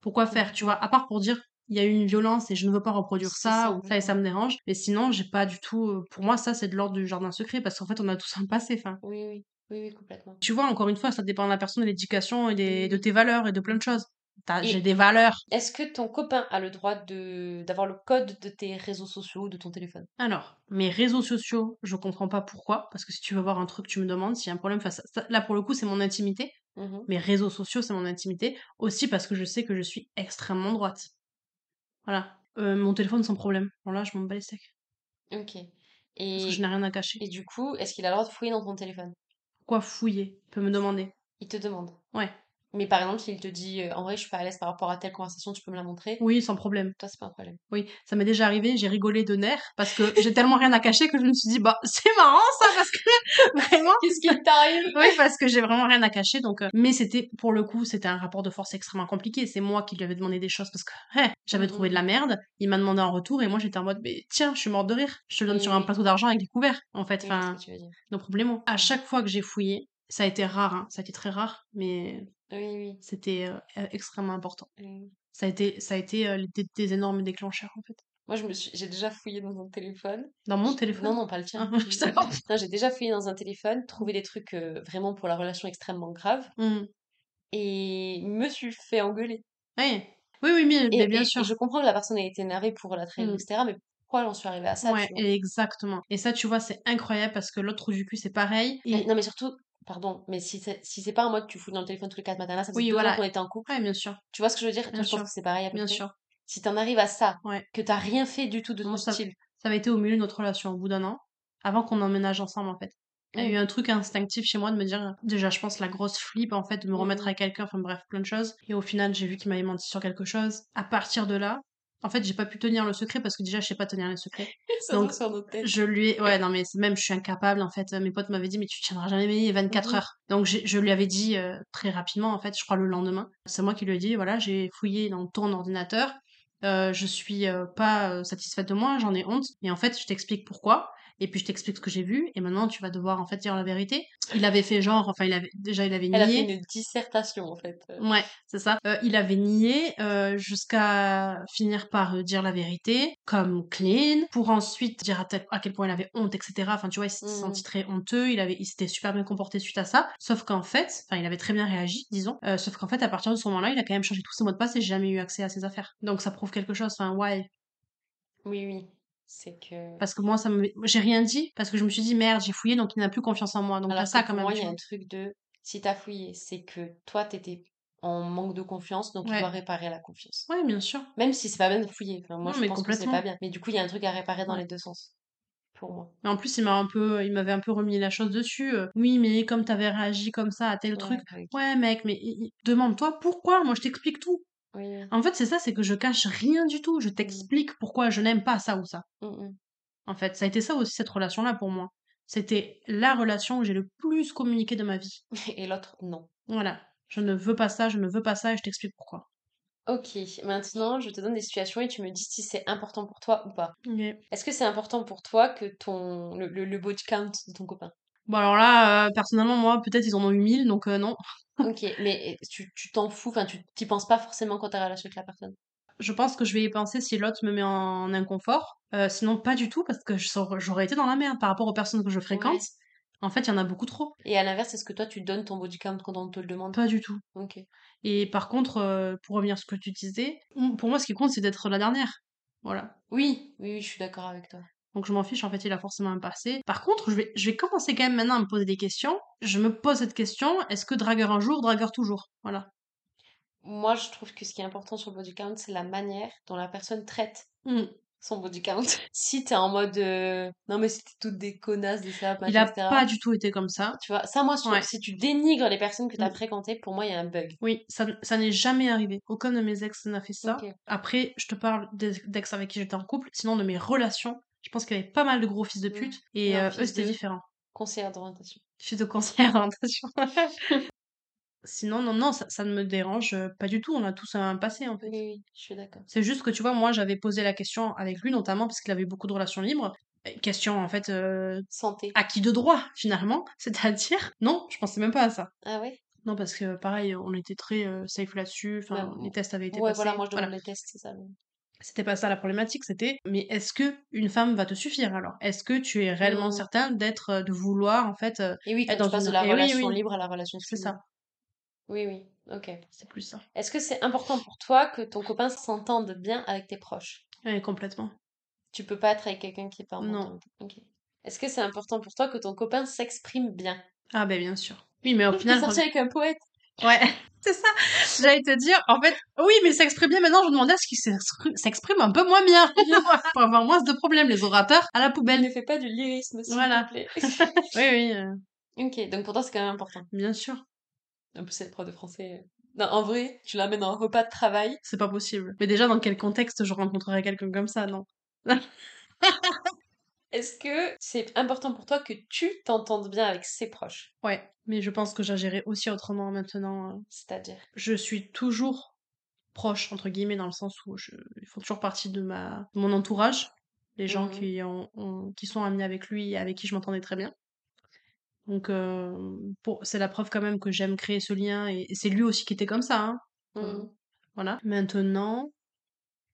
Pourquoi faire, tu vois À part pour dire, il y a eu une violence et je ne veux pas reproduire ça, ça, ou ça et ça me dérange. Mais sinon, j'ai pas du tout. Pour moi, ça, c'est de l'ordre du jardin secret parce qu'en fait, on a tous un passé. Enfin, Oui, oui. Oui, oui, complètement. Tu vois, encore une fois, ça dépend de la personne, de l'éducation et des- de Oui. tes valeurs et de plein de choses. J'ai des valeurs. Est-ce que ton copain a le droit de d'avoir le code de tes réseaux sociaux ou de ton téléphone? Alors, mes réseaux sociaux, je comprends pas pourquoi, parce que si tu veux voir un truc, tu me demandes s'il y a un problème. Ça- là, pour le coup, c'est mon intimité. Mhm. Mes réseaux sociaux, c'est mon intimité. Aussi parce que je sais que je suis extrêmement droite. Voilà. Euh, mon téléphone, sans problème. Bon, là, je m'en bats les steaks. Ok. Parce Et, que je n'ai rien à cacher. et du coup, est-ce qu'il a le droit de fouiller dans ton téléphone? Pourquoi fouiller? Il peut me demander. Il te demande. Ouais. Mais par exemple, s'il te dit euh, en vrai, je suis pas à l'aise par rapport à telle conversation, tu peux me la montrer? Oui, sans problème. Toi, c'est pas un problème. Oui, ça m'est déjà arrivé, j'ai rigolé de nerfs parce que j'ai tellement rien à cacher que je me suis dit, bah, c'est marrant ça parce que vraiment. Qu'est-ce qui t'arrive? Oui, parce que j'ai vraiment rien à cacher. Donc, euh, mais c'était, pour le coup, c'était un rapport de force extrêmement compliqué. C'est moi qui lui avais demandé des choses parce que hey, j'avais trouvé de la merde. Il m'a demandé en retour et moi j'étais en mode, mais tiens, je suis morte de rire. Je te le donne Oui, sur un plateau d'argent avec des couverts, en fait. Oui, Enfin, ce que tu veux dire. nos problèmes. À chaque fois que j'ai fouillé, ça a été rare, hein, ça a été très rare, mais Oui, oui. c'était euh, extrêmement important. oui. Ça a été, ça a été euh, des, des énormes déclencheurs, en fait. Moi, je me suis, j'ai déjà fouillé dans un téléphone. Dans mon téléphone? Non, non, pas le tien. Ah. Non, j'ai déjà fouillé dans un téléphone, trouvé des trucs euh, vraiment pour la relation extrêmement graves Hmm. et me suis fait engueuler. Oui, oui, oui, mais, Et, mais bien et- sûr. je comprends que la personne ait été énervée pour la trahison, Mm. etc. Mais pourquoi j'en suis arrivée à ça ouais, exactement. Et ça, tu vois, c'est incroyable parce que l'autre du cul, c'est pareil. Et... Non, mais surtout, pardon, mais si c'est si pas un mode tu fous dans le téléphone tous les 4 matins, là, ça Oui, voilà. qu'on était en couple. Ouais, bien sûr, Tu vois ce que je veux dire? Toi, Bien je pense sûr. que c'est pareil à peu bien près. sûr. Si t'en arrives à ça, Ouais. que t'as rien fait du tout de Moi, ton ça- style, Ça avait été au milieu de notre relation, au bout d'un an, avant qu'on emménage ensemble, en fait. Il y a eu un truc instinctif chez moi de me dire, déjà, je pense, la grosse flip, en fait, de me remettre Mhm. avec quelqu'un, enfin bref, plein de choses. Et au final, j'ai vu qu'il m'avait menti sur quelque chose. À partir de là, en fait, j'ai pas pu tenir le secret parce que déjà, je sais pas tenir le secret. ça Donc, sur notre tête. Je lui ai... Ouais, non, mais même, je suis incapable, en fait. Mes potes m'avaient dit, mais tu tiendras jamais 24 Mhm. heures. Donc, je lui avais dit euh, très rapidement, en fait, je crois le lendemain. C'est moi qui lui ai dit, voilà, j'ai fouillé dans ton ordinateur. Euh, je suis euh, pas euh, satisfaite de moi, j'en ai honte. Et en fait, je t'explique pourquoi. Et puis, je t'explique ce que j'ai vu. Et maintenant, tu vas devoir, en fait, dire la vérité. Il avait fait genre, enfin, il avait, déjà, il avait Elle a nié. fait une dissertation, en fait. euh. Ouais, c'est ça. Euh, il avait nié euh, jusqu'à finir par euh, dire la vérité, comme clean, pour ensuite dire à, tel- à quel point il avait honte, etc. Enfin, tu vois, il s'était Mhm. senti très honteux, il avait, il s'était super bien comporté suite à ça. Sauf qu'en fait, enfin, il avait très bien réagi, disons. Sauf qu'en fait, à partir de ce moment-là, il a quand même changé tous ses mots de passe et j'ai jamais eu accès à ses affaires. Donc ça prouve quelque chose. Enfin, ouais. Oui, oui. C'est que. Parce que moi, ça me, j'ai rien dit parce que je me suis dit merde, j'ai fouillé, donc il n'a plus confiance en moi. Donc Alors ça quand même. moi, il y a un truc de si t'as fouillé, c'est que toi, t'étais en manque de confiance, donc tu Ouais. dois réparer la confiance. Ouais, bien sûr. Même si c'est pas bien de fouiller. Enfin, moi, Non, je pense que c'est pas bien. Mais du coup, il y a un truc à réparer dans Ouais. les deux sens. Pour moi. Mais en plus, il m'a un peu, il m'avait un peu remis la chose dessus. euh, oui, mais comme t'avais réagi comme ça à tel truc, Ouais, ok. ouais, mec, mais demande-toi pourquoi. Moi, je t'explique tout. Oui. En fait, c'est ça, c'est que je cache rien du tout. Je t'explique pourquoi je n'aime pas ça ou ça. Mm, mm. En fait, ça a été ça aussi cette relation-là pour moi. C'était la relation où j'ai le plus communiqué de ma vie. Et l'autre, non. Voilà. Je ne veux pas ça, je ne veux pas ça, et je t'explique pourquoi. Ok, maintenant, je te donne des situations et tu me dis si c'est important pour toi ou pas. Est-ce que c'est important pour toi que ton le, le, le body count de ton copain? Bon, alors là, euh, personnellement, moi, peut-être ils en ont eu mille, donc euh, non. Ok, mais tu tu t'en fous, enfin, tu t'y penses pas forcément quand t'es relation avec la personne? Je pense que je vais y penser si l'autre me met en inconfort. Euh, sinon, pas du tout, parce que j'aurais été dans la merde par rapport aux personnes que je fréquente. Ouais. En fait, il y en a beaucoup trop. Et à l'inverse, est-ce que toi, tu donnes ton body count quand on te le demande? Pas du tout. Ok. Et par contre, pour revenir à ce que tu disais, pour moi, ce qui compte, c'est d'être la dernière. Voilà. Oui, oui, oui, je suis d'accord avec toi. Donc je m'en fiche, en fait, il a forcément un passé. Par contre, je vais, je vais commencer quand même maintenant à me poser des questions. Je me pose cette question, est-ce que dragueur un jour, dragueur toujours? Voilà. Moi, je trouve que ce qui est important sur le body count, c'est la manière dont la personne traite Hmm. son body count. si t'es en mode euh, non mais c'était toutes des connasses, des sapes, Il a etc. pas du tout été comme ça. Tu vois, ça moi, je trouve, Ouais. si tu dénigres les personnes que t'as Mm. fréquentées, pour moi, il y a un bug. Oui, ça, ça n'est jamais arrivé. Aucun de mes ex n'a fait ça. Après, je te parle des d'ex avec qui j'étais en couple. Sinon, de mes relations, je pense qu'il y avait pas mal de gros fils de Mm. pute. Et euh, eux, c'était de- différent. Conseillère d'orientation. Je suis de conseillère d'orientation. Sinon, non, non, ça, ça ne me dérange euh, pas du tout. On a tous un passé, en fait. Oui, oui, je suis d'accord. C'est juste que, tu vois, moi, j'avais posé la question avec lui, notamment parce qu'il avait beaucoup de relations libres. Question, en fait, euh, Santé. acquis de droit, finalement? C'est-à-dire, non, je pensais même pas à ça. Ah ouais? Non, parce que, pareil, on était très euh, safe là-dessus. Enfin, Ouais, les tests avaient été Ouais, passés. voilà, moi je demande Voilà. les tests, c'est ça. C'était pas ça la problématique, c'était mais est-ce que une femme va te suffire alors? Est-ce que tu es réellement Mmh. certain d'être, euh, de vouloir en fait euh, Et oui, quand être tu dans passes de la et oui, relation oui, libre à la relation c'est ça, Oui, oui, ok. c'est plus ça. Est-ce que c'est important pour toi que ton copain s'entende bien avec tes proches? Ouais, complètement. Tu peux pas être avec quelqu'un qui est pas en Non. Est-ce que c'est important pour toi que ton copain s'exprime bien? Ah ben bien sûr. Oui, mais au final, sorti avec un poète Ouais, c'est ça. J'allais te dire, en fait, oui, mais il s'exprime bien. Maintenant, je demandais à ce qu'il s'exprime- un peu moins bien. pour avoir moins de problèmes. Les orateurs, à la poubelle? Ne fais pas du lyrisme, s'il Voilà. te plaît. Oui, oui, euh, ok, donc pour toi, c'est quand même important. bien sûr. En plus, c'est le prof de français. Non, en vrai, tu l'amènes en repas de travail. C'est pas possible. Mais déjà, dans quel contexte je rencontrerais quelqu'un comme ça, non? Est-ce que c'est important pour toi que tu t'entendes bien avec ses proches? Ouais, mais je pense que j'agirais aussi autrement maintenant. euh. C'est-à-dire? Je suis toujours proche, entre guillemets, dans le sens où je... ils font toujours partie de, ma... de mon entourage. Les gens Mhm. qui, ont, ont- qui sont amis avec lui et avec qui je m'entendais très bien. Donc, euh, pour... c'est la preuve quand même que j'aime créer ce lien. Et, et c'est lui aussi qui était comme ça. Hein. Mhm. Voilà. Maintenant,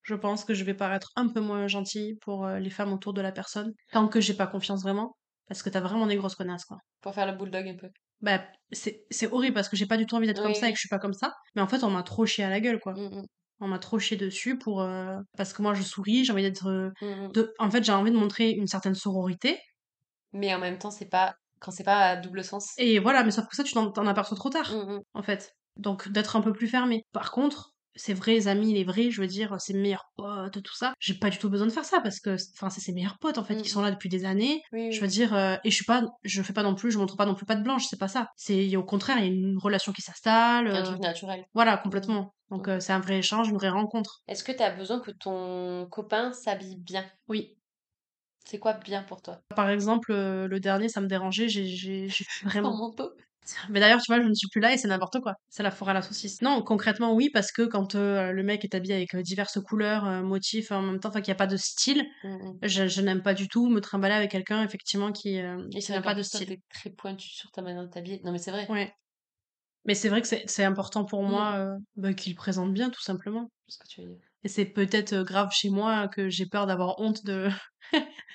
je pense que je vais paraître un peu moins gentille pour euh, les femmes autour de la personne. Tant que j'ai pas confiance vraiment. Parce que t'as vraiment des grosses connasses, quoi. Pour faire le bulldog un peu. Bah, c'est horrible parce que j'ai pas du tout envie d'être comme ça et que je suis pas comme ça. Mais en fait, on m'a trop chié à la gueule, quoi. Mhm. On m'a trop chié dessus pour. euh, Parce que moi, je souris, j'ai envie d'être. euh. De... En fait, j'ai envie de montrer une certaine sororité. Mais en même temps, c'est pas quand c'est pas à double sens. Et voilà, mais sauf que ça, tu t'en aperçois trop tard, en fait. Donc, d'être un peu plus fermé. Par contre, ses vrais amis, les vrais, je veux dire, ses meilleurs potes, tout ça, j'ai pas du tout besoin de faire ça parce que, enfin, c'est ses meilleurs potes, en fait, qui Mhm. sont là depuis des années. Oui, Je oui. veux dire, euh, et je suis pas, je fais pas non plus, je montre pas non plus pas de blanche, c'est pas ça. C'est au contraire, il y a une relation qui s'installe. Un euh, truc naturel. Voilà, complètement. Donc Mhm. euh, c'est un vrai échange, une vraie rencontre. Est-ce que tu as besoin que ton copain s'habille bien? Oui. C'est quoi bien pour toi? Par exemple, euh, le dernier, ça me dérangeait, j'ai j'ai j'ai Un vraiment. manteau Mais d'ailleurs, tu vois, je ne suis plus là et c'est n'importe quoi. C'est la foire à la saucisse. Non, concrètement, oui, parce que quand euh, le mec est habillé avec euh, diverses couleurs, euh, motifs, en même temps, enfin qu'il n'y a pas de style, Mhm. je, je n'aime pas du tout me trimballer avec quelqu'un, effectivement, qui, qui n'a pas de style. t'es très pointu sur ta manière de t'habiller. Non, mais c'est vrai. Ouais. Mais c'est vrai que c'est c'est important pour Mhm. moi bah, qu'il présente bien, tout simplement. Ce que tu veux dire. Et c'est peut-être grave chez moi que j'ai peur d'avoir honte de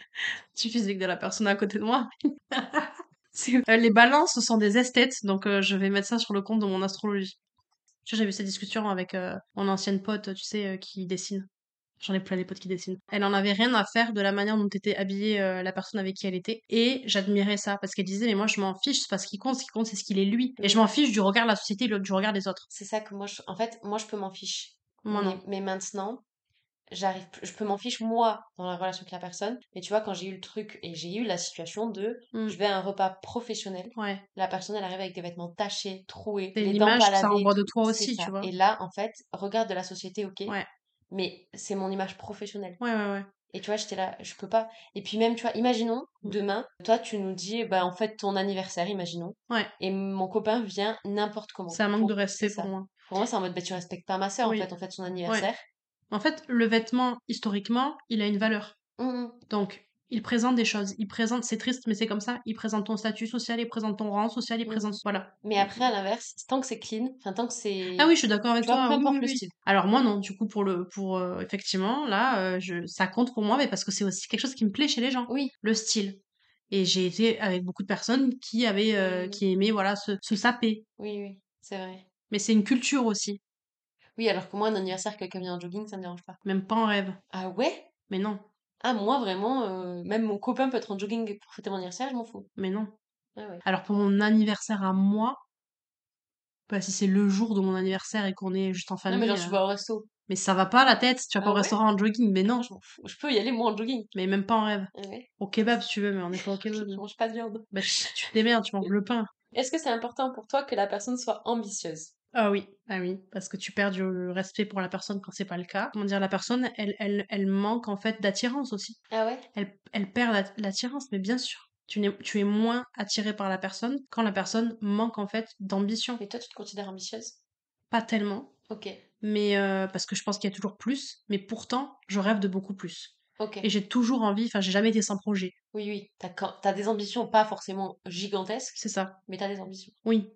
du physique de la personne à côté de moi. Euh, les balances sont des esthètes, donc euh, je vais mettre ça sur le compte de mon astrologie. Tu vois, j'avais eu cette discussion avec euh, mon ancienne pote, tu sais, qui dessine. J'en ai plein des potes qui dessinent. Elle en avait rien à faire de la manière dont était habillée la personne avec qui elle était. Et j'admirais ça, parce qu'elle disait, mais moi je m'en fiche, c'est pas ce qui compte, ce qui compte c'est ce qu'il est lui. Et je m'en fiche du regard de la société du regard des autres. C'est ça que moi, je... en fait, moi, je peux m'en fiche. Moi mais, non. mais maintenant, j'arrive, je peux m'en fiche moi dans la relation avec la personne. Mais tu vois, quand j'ai eu le truc et j'ai eu la situation de, Mm. je vais à un repas professionnel, Ouais. la personne elle arrive avec des vêtements tachés, troués, C'est les dents que ça renvoie de toi aussi, ça. tu vois. Et là, en fait, regard de la société, ok. Ouais. Mais c'est mon image professionnelle. Ouais, ouais, ouais. Et tu vois, j'étais là, je peux pas. Et puis même, tu vois, imaginons, Mm. demain, toi, tu nous dis, bah, en fait, ton anniversaire, imaginons. Ouais. Et mon copain vient n'importe comment. C'est un manque Pour- de respect pour moi. Pour moi, c'est en mode, bah, tu respectes pas ma soeur, Oui. en fait, en fait, son anniversaire. En fait, le vêtement, historiquement, il a une valeur. Mm, mm. Donc, il présente des choses. Il présente, c'est triste, mais c'est comme ça. Il présente ton statut social, il présente ton rang social, il Mm. présente. Voilà. Mais après, à l'inverse, tant que c'est clean, enfin, tant que c'est. Ah oui, je suis d'accord avec toi. peu oui, importe oui, le oui. style. Alors moi non, du coup pour le pour euh, effectivement là, euh, je ça compte pour moi, mais parce que c'est aussi quelque chose qui me plaît chez les gens, Oui. le style. Et j'ai été avec beaucoup de personnes qui avaient euh, Oui. qui aimaient voilà se, se saper. Oui, oui, c'est vrai. Mais c'est une culture aussi, Oui, alors que moi, un anniversaire, quelqu'un vient en jogging, ça me dérange pas. même pas en rêve. Ah ouais? Mais non, Ah, moi, vraiment, euh, même mon copain peut être en jogging pour fêter mon anniversaire, je m'en fous. mais non. Ah ouais. Alors pour mon anniversaire à moi, bah, si c'est le jour de mon anniversaire et qu'on est juste en Non, famille, mais genre, je vais au resto. mais ça va pas la tête. Tu vas Ah pas au restaurant en jogging, mais non. Je peux y aller, moi, en jogging. Mais même pas en rêve. Ah ouais. Au kebab si tu veux, mais on n'est pas au kebab. je mange pas de viande. Bah, tu tu te démerdes, tu manges le pain. Est-ce que c'est important pour toi que la personne soit ambitieuse? Ah oui, ah oui, parce que tu perds du respect pour la personne quand c'est pas le cas. Comment dire, la personne, elle, elle, elle manque en fait d'attirance aussi. Ah ouais? Elle, elle perd la- l'attirance, mais bien sûr. Tu, n'es- tu es moins attiré par la personne quand la personne manque en fait d'ambition. Mais toi, tu te considères ambitieuse? Pas tellement, Ok. mais euh, parce que je pense qu'il y a toujours plus, mais pourtant, je rêve de beaucoup plus. Ok. Et j'ai toujours envie, enfin, j'ai jamais été sans projet. Oui, oui. T'as t'as des ambitions pas forcément gigantesques, C'est ça. mais t'as des ambitions. Oui.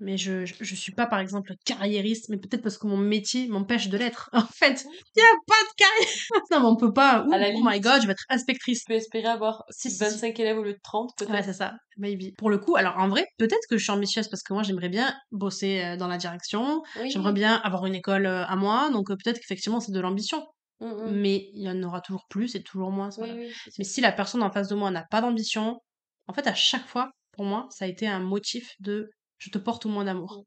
Mais je, je, je suis pas, par exemple, carriériste, mais peut-être parce que mon métier m'empêche de l'être. En fait, il y a pas de carrière. non, mais on peut pas. Ouh, oh my god, je vais être inspectrice. Tu peux espérer avoir Si, si, si. 25 élèves au lieu de 30, peut-être. Ouais, c'est ça, maybe. Pour le coup, alors en vrai, peut-être que je suis ambitieuse parce que moi j'aimerais bien bosser euh, dans la direction, Oui. j'aimerais bien avoir une école euh, à moi, donc euh, peut-être qu'effectivement c'est de l'ambition. Mm, mm. Mais il y en aura toujours plus et toujours moins. Oui, oui. Mais si la personne en face de moi n'a pas d'ambition, en fait à chaque fois, pour moi, ça a été un motif de je te porte au moins d'amour.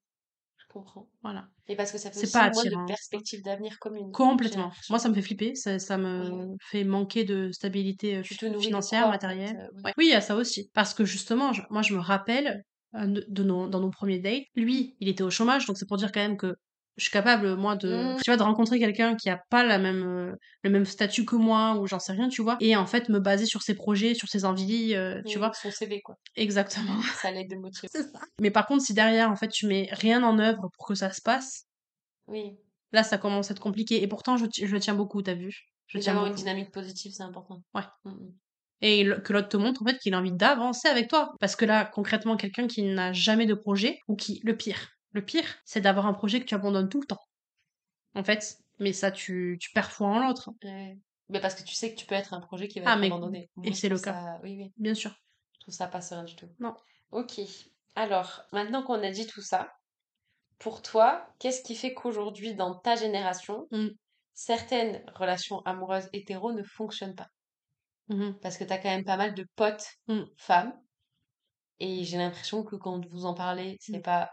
Je comprends. Voilà. Et parce que ça fait aussi pas moins de ça. perspectives d'avenir communes. j'ai Complètement. l'impression. Moi, ça me fait flipper, ça, ça me Ouais. fait manquer de stabilité euh, Tu te financière, quoi, en fait, matérielle. euh, oui. Ouais. Oui, il y a ça aussi. Parce que justement, je- moi, je me rappelle euh, de, de nos, dans nos premiers dates, lui, il était au chômage, donc c'est pour dire quand même que je suis capable, moi, de, tu vois, de rencontrer quelqu'un qui a pas la même, euh, le même statut que moi, ou j'en sais rien, tu vois, et en fait, me baser sur ses projets, sur ses envies, euh, tu Oui, vois. Son CV, quoi. Exactement. Ça l'aide de motiver. C'est ça. Mais par contre, si derrière, en fait, tu mets rien en œuvre pour que ça se passe, Oui. là, ça commence à être compliqué. Et pourtant, je, je le tiens beaucoup, t'as vu Je tiens d'avoir une dynamique positive, c'est important. Ouais. Mm, mm. Et le- que l'autre te montre, en fait, qu'il a envie d'avancer avec toi. Parce que là, concrètement, quelqu'un qui n'a jamais de projet, ou qui, le pire, le pire, c'est d'avoir un projet que tu abandonnes tout le temps. En fait, mais ça, tu, tu perds foi en l'autre, Ouais. Mais parce que tu sais que tu peux être un projet qui va Ah, être mais- abandonné. Moi, et c'est le cas. ça- Oui, oui. bien sûr. Je trouve ça pas serein du tout. Non. Ok. Alors, maintenant qu'on a dit tout ça, pour toi, qu'est-ce qui fait qu'aujourd'hui, dans ta génération, Mm. certaines relations amoureuses hétéro ne fonctionnent pas? Mhm. Parce que t'as quand même pas mal de potes Mm. femmes. Et j'ai l'impression que quand vous en parlez, c'est pas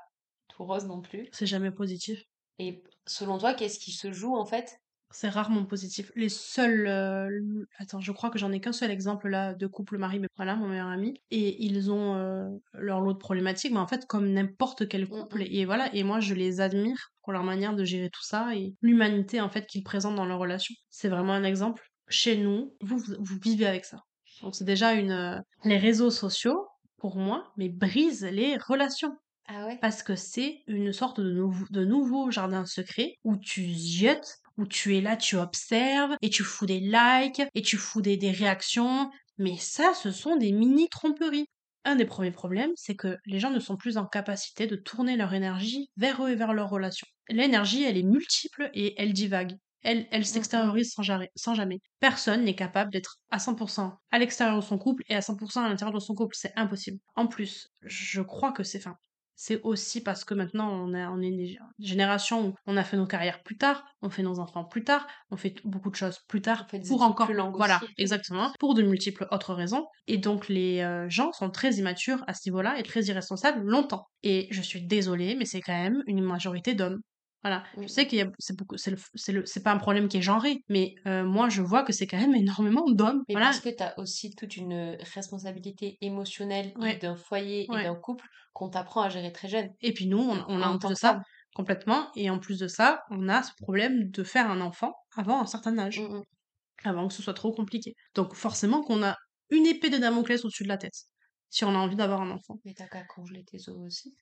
rose non plus. C'est jamais positif. Et selon toi, qu'est-ce qui se joue en fait? C'est rarement positif. Les seuls. euh, Attends, je crois que j'en ai qu'un seul exemple là de couple mari, mais voilà, mon meilleur ami. Et ils ont euh, leur lot de problématiques, mais en fait, comme n'importe quel couple. Mhm. Et voilà, et moi, je les admire pour leur manière de gérer tout ça et l'humanité en fait qu'ils présentent dans leur relation. C'est vraiment un exemple. Chez nous, vous, vous, vous vivez avec ça. Donc c'est déjà une. euh, Les réseaux sociaux, pour moi, mais brisent les relations Ah ouais? parce que c'est une sorte de, nouveau, de nouveau jardin secret où tu jettes, où tu es là, tu observes, et tu fous des likes, et tu fous des, des réactions. Mais ça, ce sont des mini tromperies. Un des premiers problèmes, c'est que les gens ne sont plus en capacité de tourner leur énergie vers eux et vers leurs relations. L'énergie, elle est multiple et elle divague. Elle, elle s'extériorise sans, sans jamais. Personne n'est capable d'être à 100% à l'extérieur de son couple et à 100% à l'intérieur de son couple. C'est impossible. En plus, je crois que c'est fin c'est aussi parce que maintenant on, a, on est une génération où on a fait nos carrières plus tard, on fait nos enfants plus tard, on fait beaucoup de choses plus tard On fait pour encore plus longues voilà aussi. exactement pour de multiples autres raisons. Et donc les euh, gens sont très immatures à ce niveau-là et très irresponsables longtemps. Et je suis désolée mais c'est quand même une majorité d'hommes voilà je sais a c'est beaucoup c'est le c'est pas un problème qui est genré mais euh, moi je vois que c'est quand même énormément d'hommes Mais voilà parce que tu as aussi toute une responsabilité émotionnelle Ouais. d'un foyer Ouais. et d'un couple qu'on t'apprend à gérer très jeune. Et puis nous, on, on a En plus de que ça, femme. complètement, et en plus de ça, on a ce problème de faire un enfant avant un certain âge, Mm, mm. avant que ce soit trop compliqué. Donc forcément qu'on a une épée de Damoclès au-dessus de la tête, si on a envie d'avoir un enfant. Mais t'as qu'à congeler tes os aussi.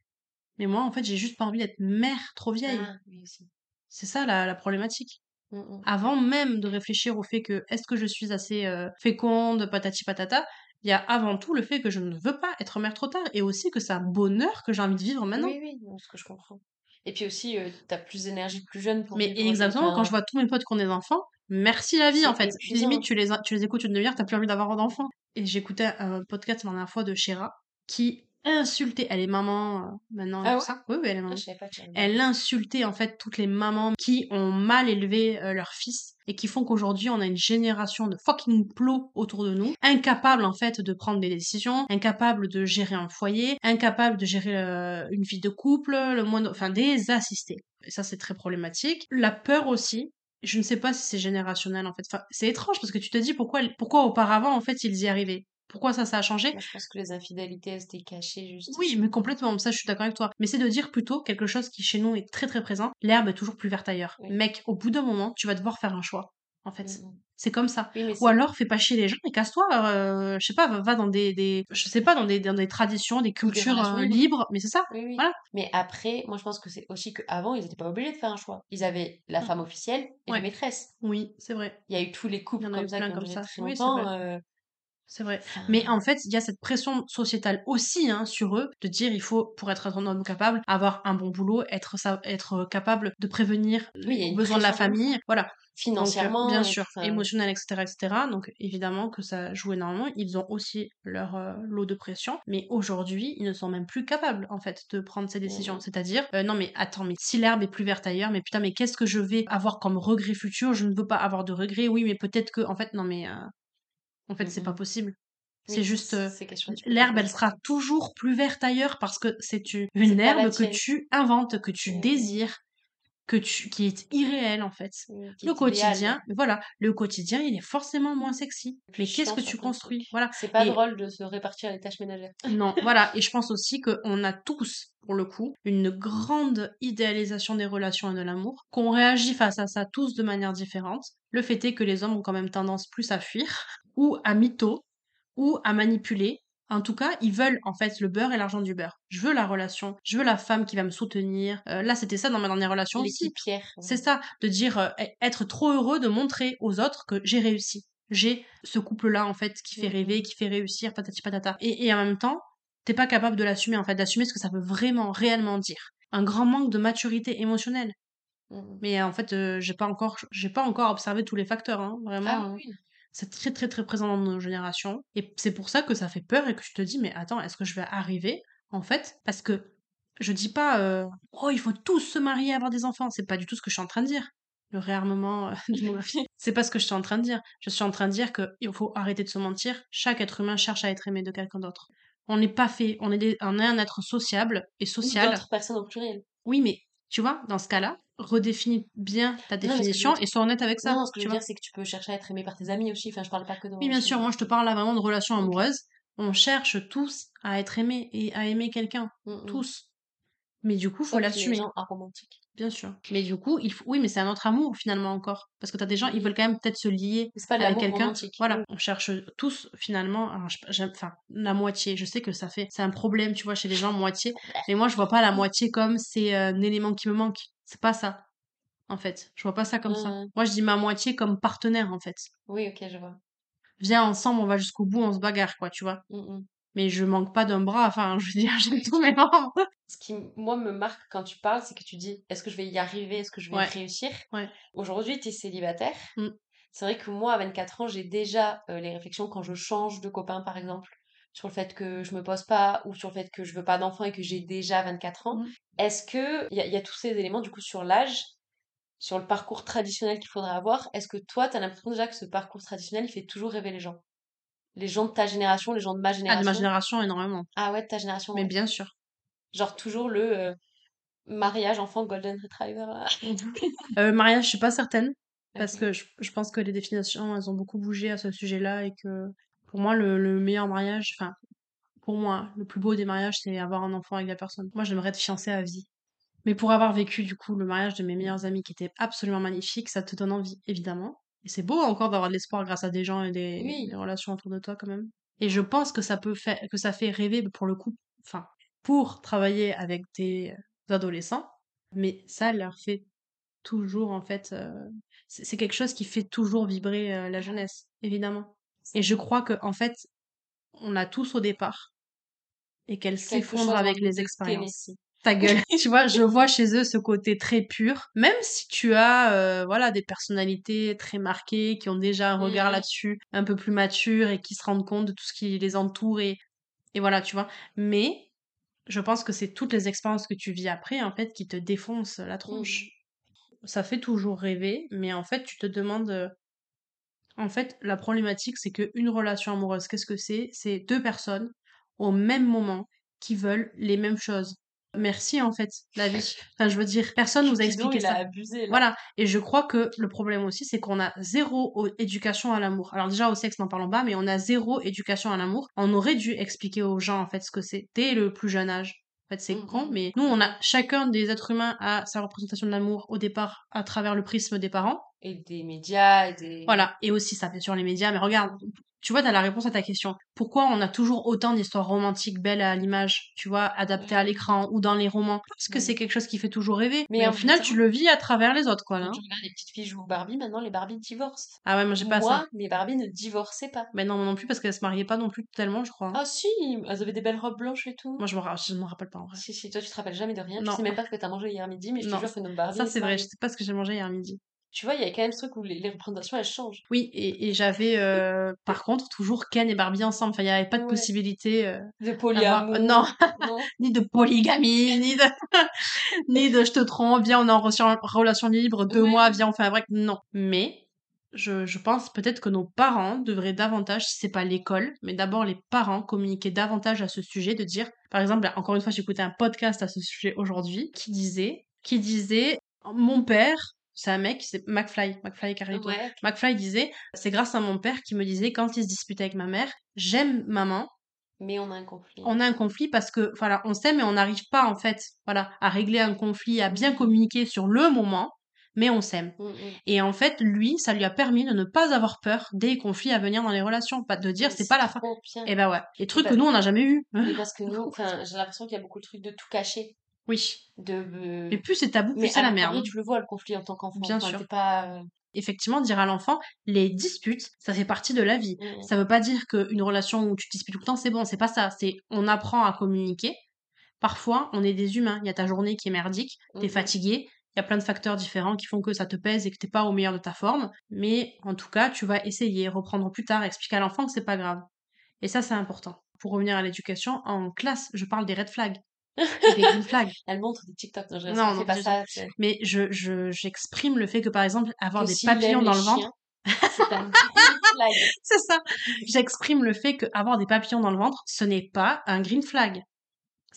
Mais moi, en fait, j'ai juste pas envie d'être mère trop vieille. Ah, oui aussi. C'est ça la, la problématique. Mm, mm. Avant même de réfléchir au fait que est-ce que je suis assez euh, féconde, patati patata, il y a avant tout le fait que je ne veux pas être mère trop tard et aussi que c'est un bonheur que j'ai envie de vivre maintenant. Oui, oui, ce que je comprends. Et puis aussi, euh, t'as plus d'énergie plus jeune pour Mais exactement, quand je vois tous mes potes qui ont des enfants, merci la vie en fait. Limite, tu les, tu les écoutes une demi-heure, t'as plus envie d'avoir d'enfants. Et j'écoutais un podcast la dernière fois de Shira qui insultait, elle est maman euh, maintenant Ah ouais? ça. Oui, oui, elle est Ah, maman. pas avait- Elle insultait en fait toutes les mamans qui ont mal élevé euh, leur fils et qui font qu'aujourd'hui on a une génération de fucking plots autour de nous, incapables en fait de prendre des décisions, incapables de gérer un foyer, incapables de gérer euh, une vie de couple, le moindre, enfin des assistés. Et ça c'est très problématique. La peur aussi. Je ne sais pas si c'est générationnel en fait. Enfin, c'est étrange parce que tu te dis pourquoi, pourquoi auparavant en fait ils y arrivaient. Pourquoi ça, ça a changé Moi, je pense que les infidélités, elles étaient cachées juste. oui, mais complètement, ça je suis d'accord avec toi. Mais c'est de dire plutôt quelque chose qui chez nous est très très présent, l'herbe est toujours plus verte ailleurs. Oui. Mec, au bout d'un moment, tu vas devoir faire un choix, en fait. Mm, mm. C'est comme ça. Oui, Ou alors fais pas chier les gens et casse-toi, euh, je sais pas, va, dans des, des, je sais pas, dans des, dans des traditions, des cultures euh, libres. mais c'est ça. Oui, oui. Voilà. Mais après, moi, je pense que c'est aussi qu'avant, ils n'étaient pas obligés de faire un choix. Ils avaient la Mm. femme officielle et Ouais. les maîtresses. Oui, c'est vrai. Il y a eu tous les couples comme ça comme ça. très longtemps. euh, C'est vrai. Mais en fait, il y a cette pression sociétale aussi hein, sur eux de dire il faut, pour être un homme capable, avoir un bon boulot, être, être capable de prévenir les besoins de la famille. Voilà. Financièrement. bien sûr, émotionnel, etc., etc. Donc évidemment que ça joue énormément. Ils ont aussi leur euh, lot de pression. Mais aujourd'hui, ils ne sont même plus capables, en fait, de prendre ces décisions. Mmh. C'est-à-dire, euh, non mais attends, mais si l'herbe est plus verte ailleurs, mais putain, mais qu'est-ce que je vais avoir comme regret futur? Je ne veux pas avoir de regrets. Oui, mais peut-être que, en fait, non mais... Euh, en fait, c'est pas possible. c'est juste euh, l'herbe, elle sera toujours plus verte ailleurs parce que c'est une herbe que tu inventes, que tu désires, que tu qui est irréel en fait. le quotidien, voilà, le quotidien, il est forcément moins sexy. Mais qu'est-ce que tu construis? Voilà. C'est pas drôle de se répartir les tâches ménagères. Non, voilà. Et je pense aussi qu'on a tous, pour le coup, une grande idéalisation des relations et de l'amour, qu'on réagit face à ça tous de manière différente. Le fait est que les hommes ont quand même tendance plus à fuir ou à mytho, ou à manipuler. En tout cas, ils veulent en fait le beurre et l'argent du beurre. Je veux la relation, je veux la femme qui va me soutenir. Euh, là, c'était ça dans ma dernière relation aussi. C'est ça, de dire euh, e-, être trop heureux, de montrer aux autres que j'ai réussi. J'ai ce couple-là en fait qui fait mmh rêver, qui fait réussir, patati patata. Et, et en même temps, t'es pas capable de l'assumer en fait, d'assumer ce que ça veut vraiment, réellement dire. Un grand manque de maturité émotionnelle. Mmh Mais en fait, euh, j'ai pas encore, j'ai pas encore observé tous les facteurs, hein, vraiment. Ah, oui. C'est très très très présent dans nos générations. Et c'est pour ça que ça fait peur et que je te dis, mais attends, est-ce que je vais arriver En fait, parce que je dis pas, euh, oh, il faut tous se marier, avoir des enfants. C'est pas du tout ce que je suis en train de dire. Le réarmement euh, C'est pas ce que je suis en train de dire. Je suis en train de dire qu'il faut arrêter de se mentir. Chaque être humain cherche à être aimé de quelqu'un d'autre. On n'est pas fait, on est, on est un être sociable et social. D'autres personnes au pluriel. Oui, mais tu vois, dans ce cas-là, redéfinis bien ta définition et sois honnête avec ça. Non, ce que je veux dire, c'est que tu peux chercher à être aimé par tes amis aussi. Enfin, je parle pas que de. Oui, bien sûr. Moi, je te parle là vraiment de relations amoureuses. On cherche tous à être aimé et à aimer quelqu'un. Mm, mm. Tous. Mais du coup, faut l'assumer. aromantiques. Bien sûr. Mais du coup, il faut... oui, mais c'est un autre amour finalement encore. Parce que t'as des gens, ils veulent quand même peut-être se lier avec quelqu'un. Voilà. On cherche tous finalement, enfin, la moitié. Je sais que ça fait, c'est un problème, tu vois, chez les gens, moitié. Mais moi, je vois pas la moitié comme c'est euh, un élément qui me manque. C'est pas ça. En fait, je vois pas ça comme ça. Mmh. Moi, je dis ma moitié comme partenaire, en fait. Oui, ok, je vois. Viens ensemble, on va jusqu'au bout, on se bagarre, quoi, tu vois. Mmh mais je manque pas d'un bras, enfin, je veux dire, j'ai tous mes membres. Ce qui, moi, me marque quand tu parles, c'est que tu dis, est-ce que je vais y arriver, est-ce que je vais réussir? Aujourd'hui, tu es célibataire. Mm. C'est vrai que moi, à 24 ans, j'ai déjà euh, les réflexions quand je change de copain, par exemple, sur le fait que je me pose pas ou sur le fait que je veux pas d'enfant et que j'ai déjà 24 ans. Mm. Est-ce que, il y, a tous ces éléments, du coup, sur l'âge, sur le parcours traditionnel qu'il faudrait avoir, est-ce que toi, tu as l'impression déjà que ce parcours traditionnel, il fait toujours rêver les gens? Les gens de ta génération, les gens de ma génération. Ah, de ma génération, énormément. Ah ouais, de ta génération. Mais bien sûr. Genre toujours le euh, mariage enfant golden retriever. euh, mariage, je suis pas certaine. Parce que je, je, pense que les définitions, elles ont beaucoup bougé à ce sujet-là et que pour moi, le, le meilleur mariage, enfin, pour moi, le plus beau des mariages, c'est avoir un enfant avec la personne. Moi, j'aimerais être fiancée à vie. Mais pour avoir vécu, du coup, le mariage de mes meilleurs amis qui était absolument magnifique, ça te donne envie, évidemment. Et c'est beau encore d'avoir de l'espoir grâce à des gens et des, relations autour de toi quand même. Et je pense que ça peut faire, que ça fait rêver pour le coup, enfin, pour travailler avec des adolescents, mais ça leur fait toujours en fait, euh, c'est quelque chose qui fait toujours vibrer euh, la jeunesse, évidemment. Et je crois que en fait, on a tous au départ et qu'elle s'effondre avec les expériences ta gueule. tu vois, je vois chez eux ce côté très pur. Même si tu as, euh, voilà, des personnalités très marquées, qui ont déjà un regard mmh. là-dessus, un peu plus mature et qui se rendent compte de tout ce qui les entoure et, et voilà, tu vois. Mais je pense que c'est toutes les expériences que tu vis après, en fait, qui te défoncent la tronche. Mmh. Ça fait toujours rêver, mais en fait, tu te demandes. Euh, en fait, la problématique, c'est qu'une relation amoureuse, qu'est-ce que c'est? C'est deux personnes au même moment qui veulent les mêmes choses merci en fait la vie. Enfin je veux dire personne nous a expliqué ça. voilà. Et je crois que le problème aussi c'est qu'on a zéro éducation à l'amour. Alors déjà au sexe n'en parlons pas mais on a zéro éducation à l'amour. On aurait dû expliquer aux gens en fait ce que c'est dès le plus jeune âge. En fait c'est mmh, grand mmh. mais nous on a chacun des êtres humains a sa représentation de l'amour au départ à travers le prisme des parents Et des médias, et des... Voilà. Et aussi, ça fait sur les médias. Mais regarde, tu vois, t'as la réponse à ta question. Pourquoi on a toujours autant d'histoires romantiques belles à l'image, tu vois, adaptées à l'écran ou dans les romans? Parce que c'est quelque chose qui fait toujours rêver. Mais au final, tu le vis à travers les autres, quoi. Là. Tu regardes les petites filles jouent Barbie, maintenant les Barbie divorcent. Ah ouais, moi j'ai pas Moi, ça. mes Barbie ne divorçaient pas. Mais non, moi non plus, parce qu'elles se mariaient pas non plus tellement, je crois. Ah si, elles avaient des belles robes blanches et tout. Moi, je me, ra- je me rappelle pas en vrai. Si, si, toi tu te rappelles jamais de rien. Non. Tu sais même pas ce que t'as mangé hier midi, mais je te Non. jure que nos Barbie. Ça, c'est vrai, je sais pas ce que j'ai mangé hier midi. Tu vois, il y a quand même ce truc où les, les représentations elles changent. Oui, et, et j'avais euh, par contre toujours Ken et Barbie ensemble. Enfin, il n'y avait pas de Ouais. possibilité euh, De polyamour. euh, non, non. ni de polygamie, ni de ni de je te trompe, viens, on est en relation- relation libre, deux Ouais. mois, viens, on fait un break. Non. Mais je, je pense peut-être que nos parents devraient davantage, si c'est pas l'école, mais d'abord les parents communiquer davantage à ce sujet, de dire, par exemple, là, encore une fois, j'ai écouté un podcast à ce sujet aujourd'hui qui disait, qui disait, mon père, c'est un mec, c'est McFly, McFly Carlito. Ouais. McFly disait, c'est grâce à mon père qui me disait quand il se disputait avec ma mère, j'aime maman, Mais on a un conflit. on a un conflit parce que voilà, on s'aime mais on n'arrive pas en fait, voilà, à régler un conflit, à bien communiquer sur le moment, mais on s'aime. Mm, mm. Et en fait, lui, ça lui a permis de ne pas avoir peur des conflits à venir dans les relations, pas de dire c'est pas la fin. trop bien. Et ben ouais, les trucs bah- que nous on n'a jamais eu. Mais parce que nous, enfin, j'ai l'impression qu'il y a beaucoup de trucs de tout cacher. Oui. De. euh, Mais plus c'est tabou, plus c'est la merde. tu le vois le conflit en tant qu'enfant. Bien Enfin, sûr. pas. euh, Effectivement, dire à l'enfant, les disputes, ça fait partie de la vie. mm, Ça veut pas dire qu'une relation où tu te disputes tout le temps, c'est bon, c'est pas ça. C'est on apprend à communiquer. Parfois, on est des humains. Il y a ta journée qui est merdique, t'es Mhm. fatigué. Il y a plein de facteurs différents qui font que ça te pèse et que t'es pas au meilleur de ta forme. Mais en tout cas, tu vas essayer, reprendre plus tard, expliquer à l'enfant que c'est pas grave. Et ça, c'est important. Pour revenir à l'éducation, en classe, je parle des red flags. Green flags. Elle montre des TikTok. Non, je Non, non, non, pas je- ça. c'est- Mais je, je, j'exprime le fait que, par exemple, avoir que des papillons dans le ventre, C'est un flag. C'est ça. J'exprime le fait qu'avoir des papillons dans le ventre, ce n'est pas un green flag.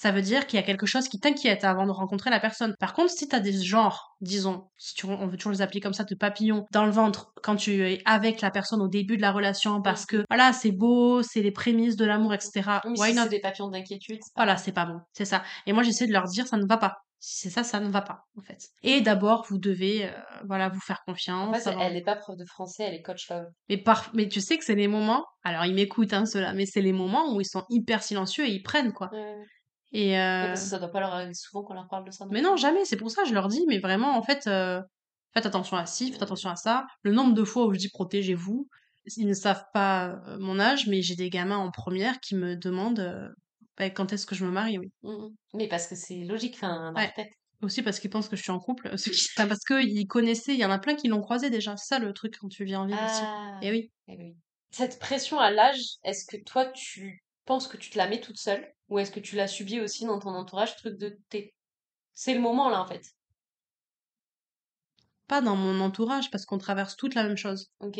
Ça veut dire qu'il y a quelque chose qui t'inquiète avant de rencontrer la personne. Par contre, si t'as des genres, disons, si tu, on veut toujours les appeler comme ça, de papillons dans le ventre quand tu es avec la personne au début de la relation parce que, voilà, c'est beau, c'est les prémices de l'amour, etc. Oui, Why si not? des papillons d'inquiétude. Voilà, c'est pas bon. C'est ça. Et moi, j'essaie de leur dire, ça ne va pas. Si c'est ça, ça ne va pas, en fait. Et d'abord, vous devez, euh, voilà, vous faire confiance. En fait, avoir- elle n'est pas prof de français, elle est coach love. mais, par... mais tu sais que c'est les moments, alors ils m'écoutent, hein, ceux-là, mais c'est les moments où ils sont hyper silencieux et ils prennent, quoi. Ouais. Et Ouais, euh, parce que ça doit pas leur arriver souvent qu'on leur parle de ça. Mais non, jamais, c'est pour ça, je leur dis, mais vraiment, en fait, euh, faites attention à ci, faites attention à ça. Le nombre de fois où je dis protégez-vous, ils ne savent pas euh, mon âge, mais j'ai des gamins en première qui me demandent euh, bah, quand est-ce que je me marie, oui. Mm, mm. Mais parce que c'est logique, enfin, dans Ouais. tête. Aussi parce qu'ils pensent que je suis en couple, enfin, parce qu'ils connaissaient, il y en a plein qui l'ont croisé déjà, c'est ça le truc quand tu viens en ville ici. Ah, Et oui. eh oui. Cette pression à l'âge, est-ce que toi, tu penses que tu te la mets toute seule? Ou est-ce que tu l'as subie aussi dans ton entourage, truc de t'es... C'est le moment, là, en fait. Pas dans mon entourage, parce qu'on traverse toute la même chose. Ok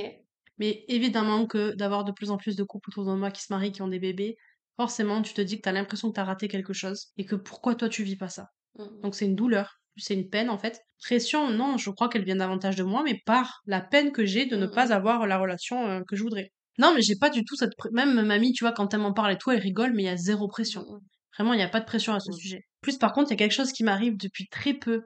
Mais évidemment que d'avoir de plus en plus de couples autour de moi qui se marient, qui ont des bébés, forcément tu te dis que t'as l'impression que t'as raté quelque chose et que pourquoi toi tu vis pas ça? Mm, mm. Donc c'est une douleur, c'est une peine en fait. Pression, non, je crois qu'elle vient davantage de moi, mais par la peine que j'ai de ne Mm, pas avoir la relation euh, que je voudrais. Non, mais j'ai pas du tout cette... pré- Même mamie, tu vois, quand elle m'en parle et tout, elle rigole, mais il y a zéro pression. Vraiment, il n'y a pas de pression à ce Mm. sujet. Plus par contre, il y a quelque chose qui m'arrive depuis très peu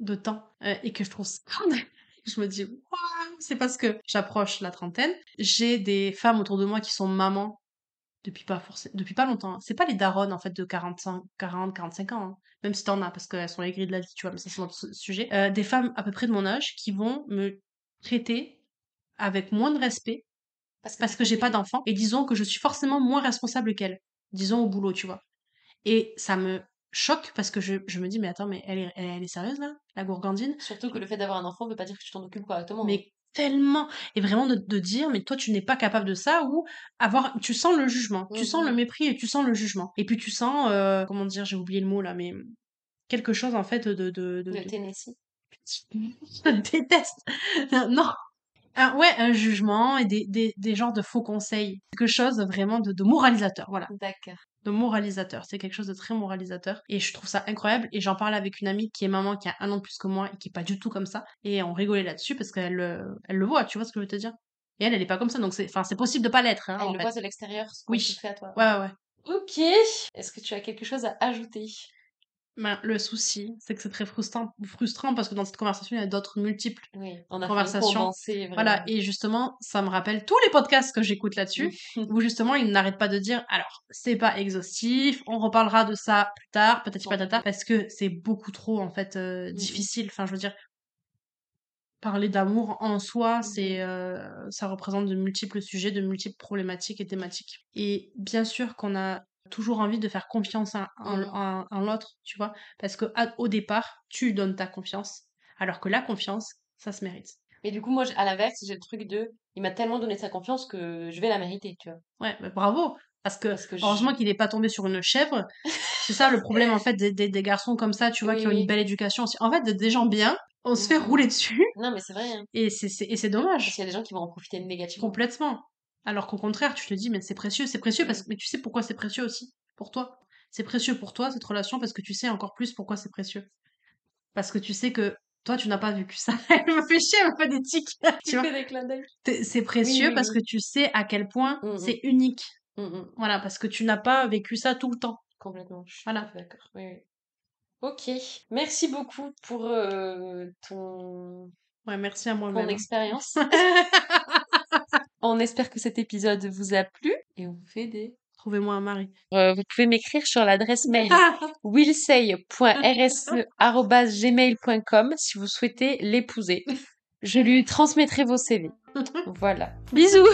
de temps euh, et que je trouve scandaleux. Je me dis, waouh, c'est parce que j'approche la trentaine. J'ai des femmes autour de moi qui sont mamans depuis pas forcément, depuis pas longtemps. hein. C'est pas les daronnes, en fait, de 45, 40, 45 ans. hein. Même si t'en as, parce qu'elles sont les grilles de la vie, tu vois, mais ça c'est notre su- sujet. Euh, des femmes à peu près de mon âge qui vont me traiter avec moins de respect parce que j'ai pas d'enfant et disons que je suis forcément moins responsable qu'elle disons au boulot tu vois et ça me choque parce que je, je me dis mais attends mais elle est, elle, elle est sérieuse là la gourgandine? Surtout que le fait d'avoir un enfant veut pas dire que tu t'en occupes correctement. mais tellement et vraiment de, de dire mais toi tu n'es pas capable de ça ou avoir tu sens le jugement tu sens le mépris et tu sens le jugement et puis tu sens euh, comment dire j'ai oublié le mot là mais quelque chose en fait de de, de, De de- Tennessee. je déteste. non. Un- ouais, un jugement et des, des, des genres de faux conseils. Quelque chose vraiment de, de moralisateur, voilà. D'accord. De moralisateur. C'est quelque chose de très moralisateur. Et je trouve ça incroyable. Et j'en parlais avec une amie qui est maman, qui a un an de plus que moi et qui est pas du tout comme ça. Et on rigolait là-dessus parce qu'elle euh, elle le voit, tu vois ce que je veux te dire? Et elle, elle est pas comme ça. Donc c'est, enfin, c'est possible de pas l'être, hein, Elle en le fait. voit de l'extérieur, ce qu'on Oui. fait à toi. Ouais, ouais, ouais. Ok. Est-ce que tu as quelque chose à ajouter? Ben, le souci, c'est que c'est très frustrant, frustrant parce que dans cette conversation, il y a d'autres multiples Oui, on a conversations. conversations. Voilà, et justement, ça me rappelle tous les podcasts que j'écoute là-dessus, où justement, ils n'arrêtent pas de dire, alors, c'est pas exhaustif, on reparlera de ça plus tard, peut-être pas tard, parce que c'est beaucoup trop, en fait, euh, Mhm. difficile. Enfin, je veux dire, parler d'amour en soi, Mhm. c'est, euh, ça représente de multiples sujets, de multiples problématiques et thématiques. Et bien sûr qu'on a toujours envie de faire confiance en, en- en- en l'autre, tu vois, parce que à- au départ, tu donnes ta confiance, alors que la confiance, ça se mérite. Mais du coup, moi, à l'inverse, j'ai le truc de. Il m'a tellement donné sa confiance que je vais la mériter, tu vois? Ouais, bah, bravo. Parce que, Parce que je- heureusement qu'il n'est pas tombé sur une chèvre. C'est ça le problème, en fait, des, des- des garçons comme ça, tu vois, Oui, qui ont oui. une belle éducation. En fait, des- gens bien, on se fait Mhm. rouler dessus. Non, mais c'est vrai, hein. Et c'est c'est Parce dommage. qu'il y a des gens qui vont en profiter négativement. Complètement. Alors qu'au contraire, tu te dis, mais c'est précieux, c'est précieux, parce que mais tu sais pourquoi c'est précieux aussi pour toi. C'est précieux pour toi, cette relation, parce que tu sais encore plus pourquoi c'est précieux. Parce que tu sais que toi, tu n'as pas vécu ça. Elle me fait chier, elle me fait des tics. tu fais des clins d'œil. C'est précieux oui, parce oui. que tu sais à quel point Mhm. c'est unique. Mhm. Voilà, parce que tu n'as pas vécu ça tout le temps. Complètement. Je suis Voilà. d'accord. Ok. Merci beaucoup pour euh, ton, Ouais, merci à ton moi-même. expérience. On espère que cet épisode vous a plu et on vous fait des. Trouvez-moi un mari. Euh, vous pouvez m'écrire sur l'adresse mail willsay.rse@gmail.com si vous souhaitez l'épouser. Je lui transmettrai vos CV. Voilà. Bisous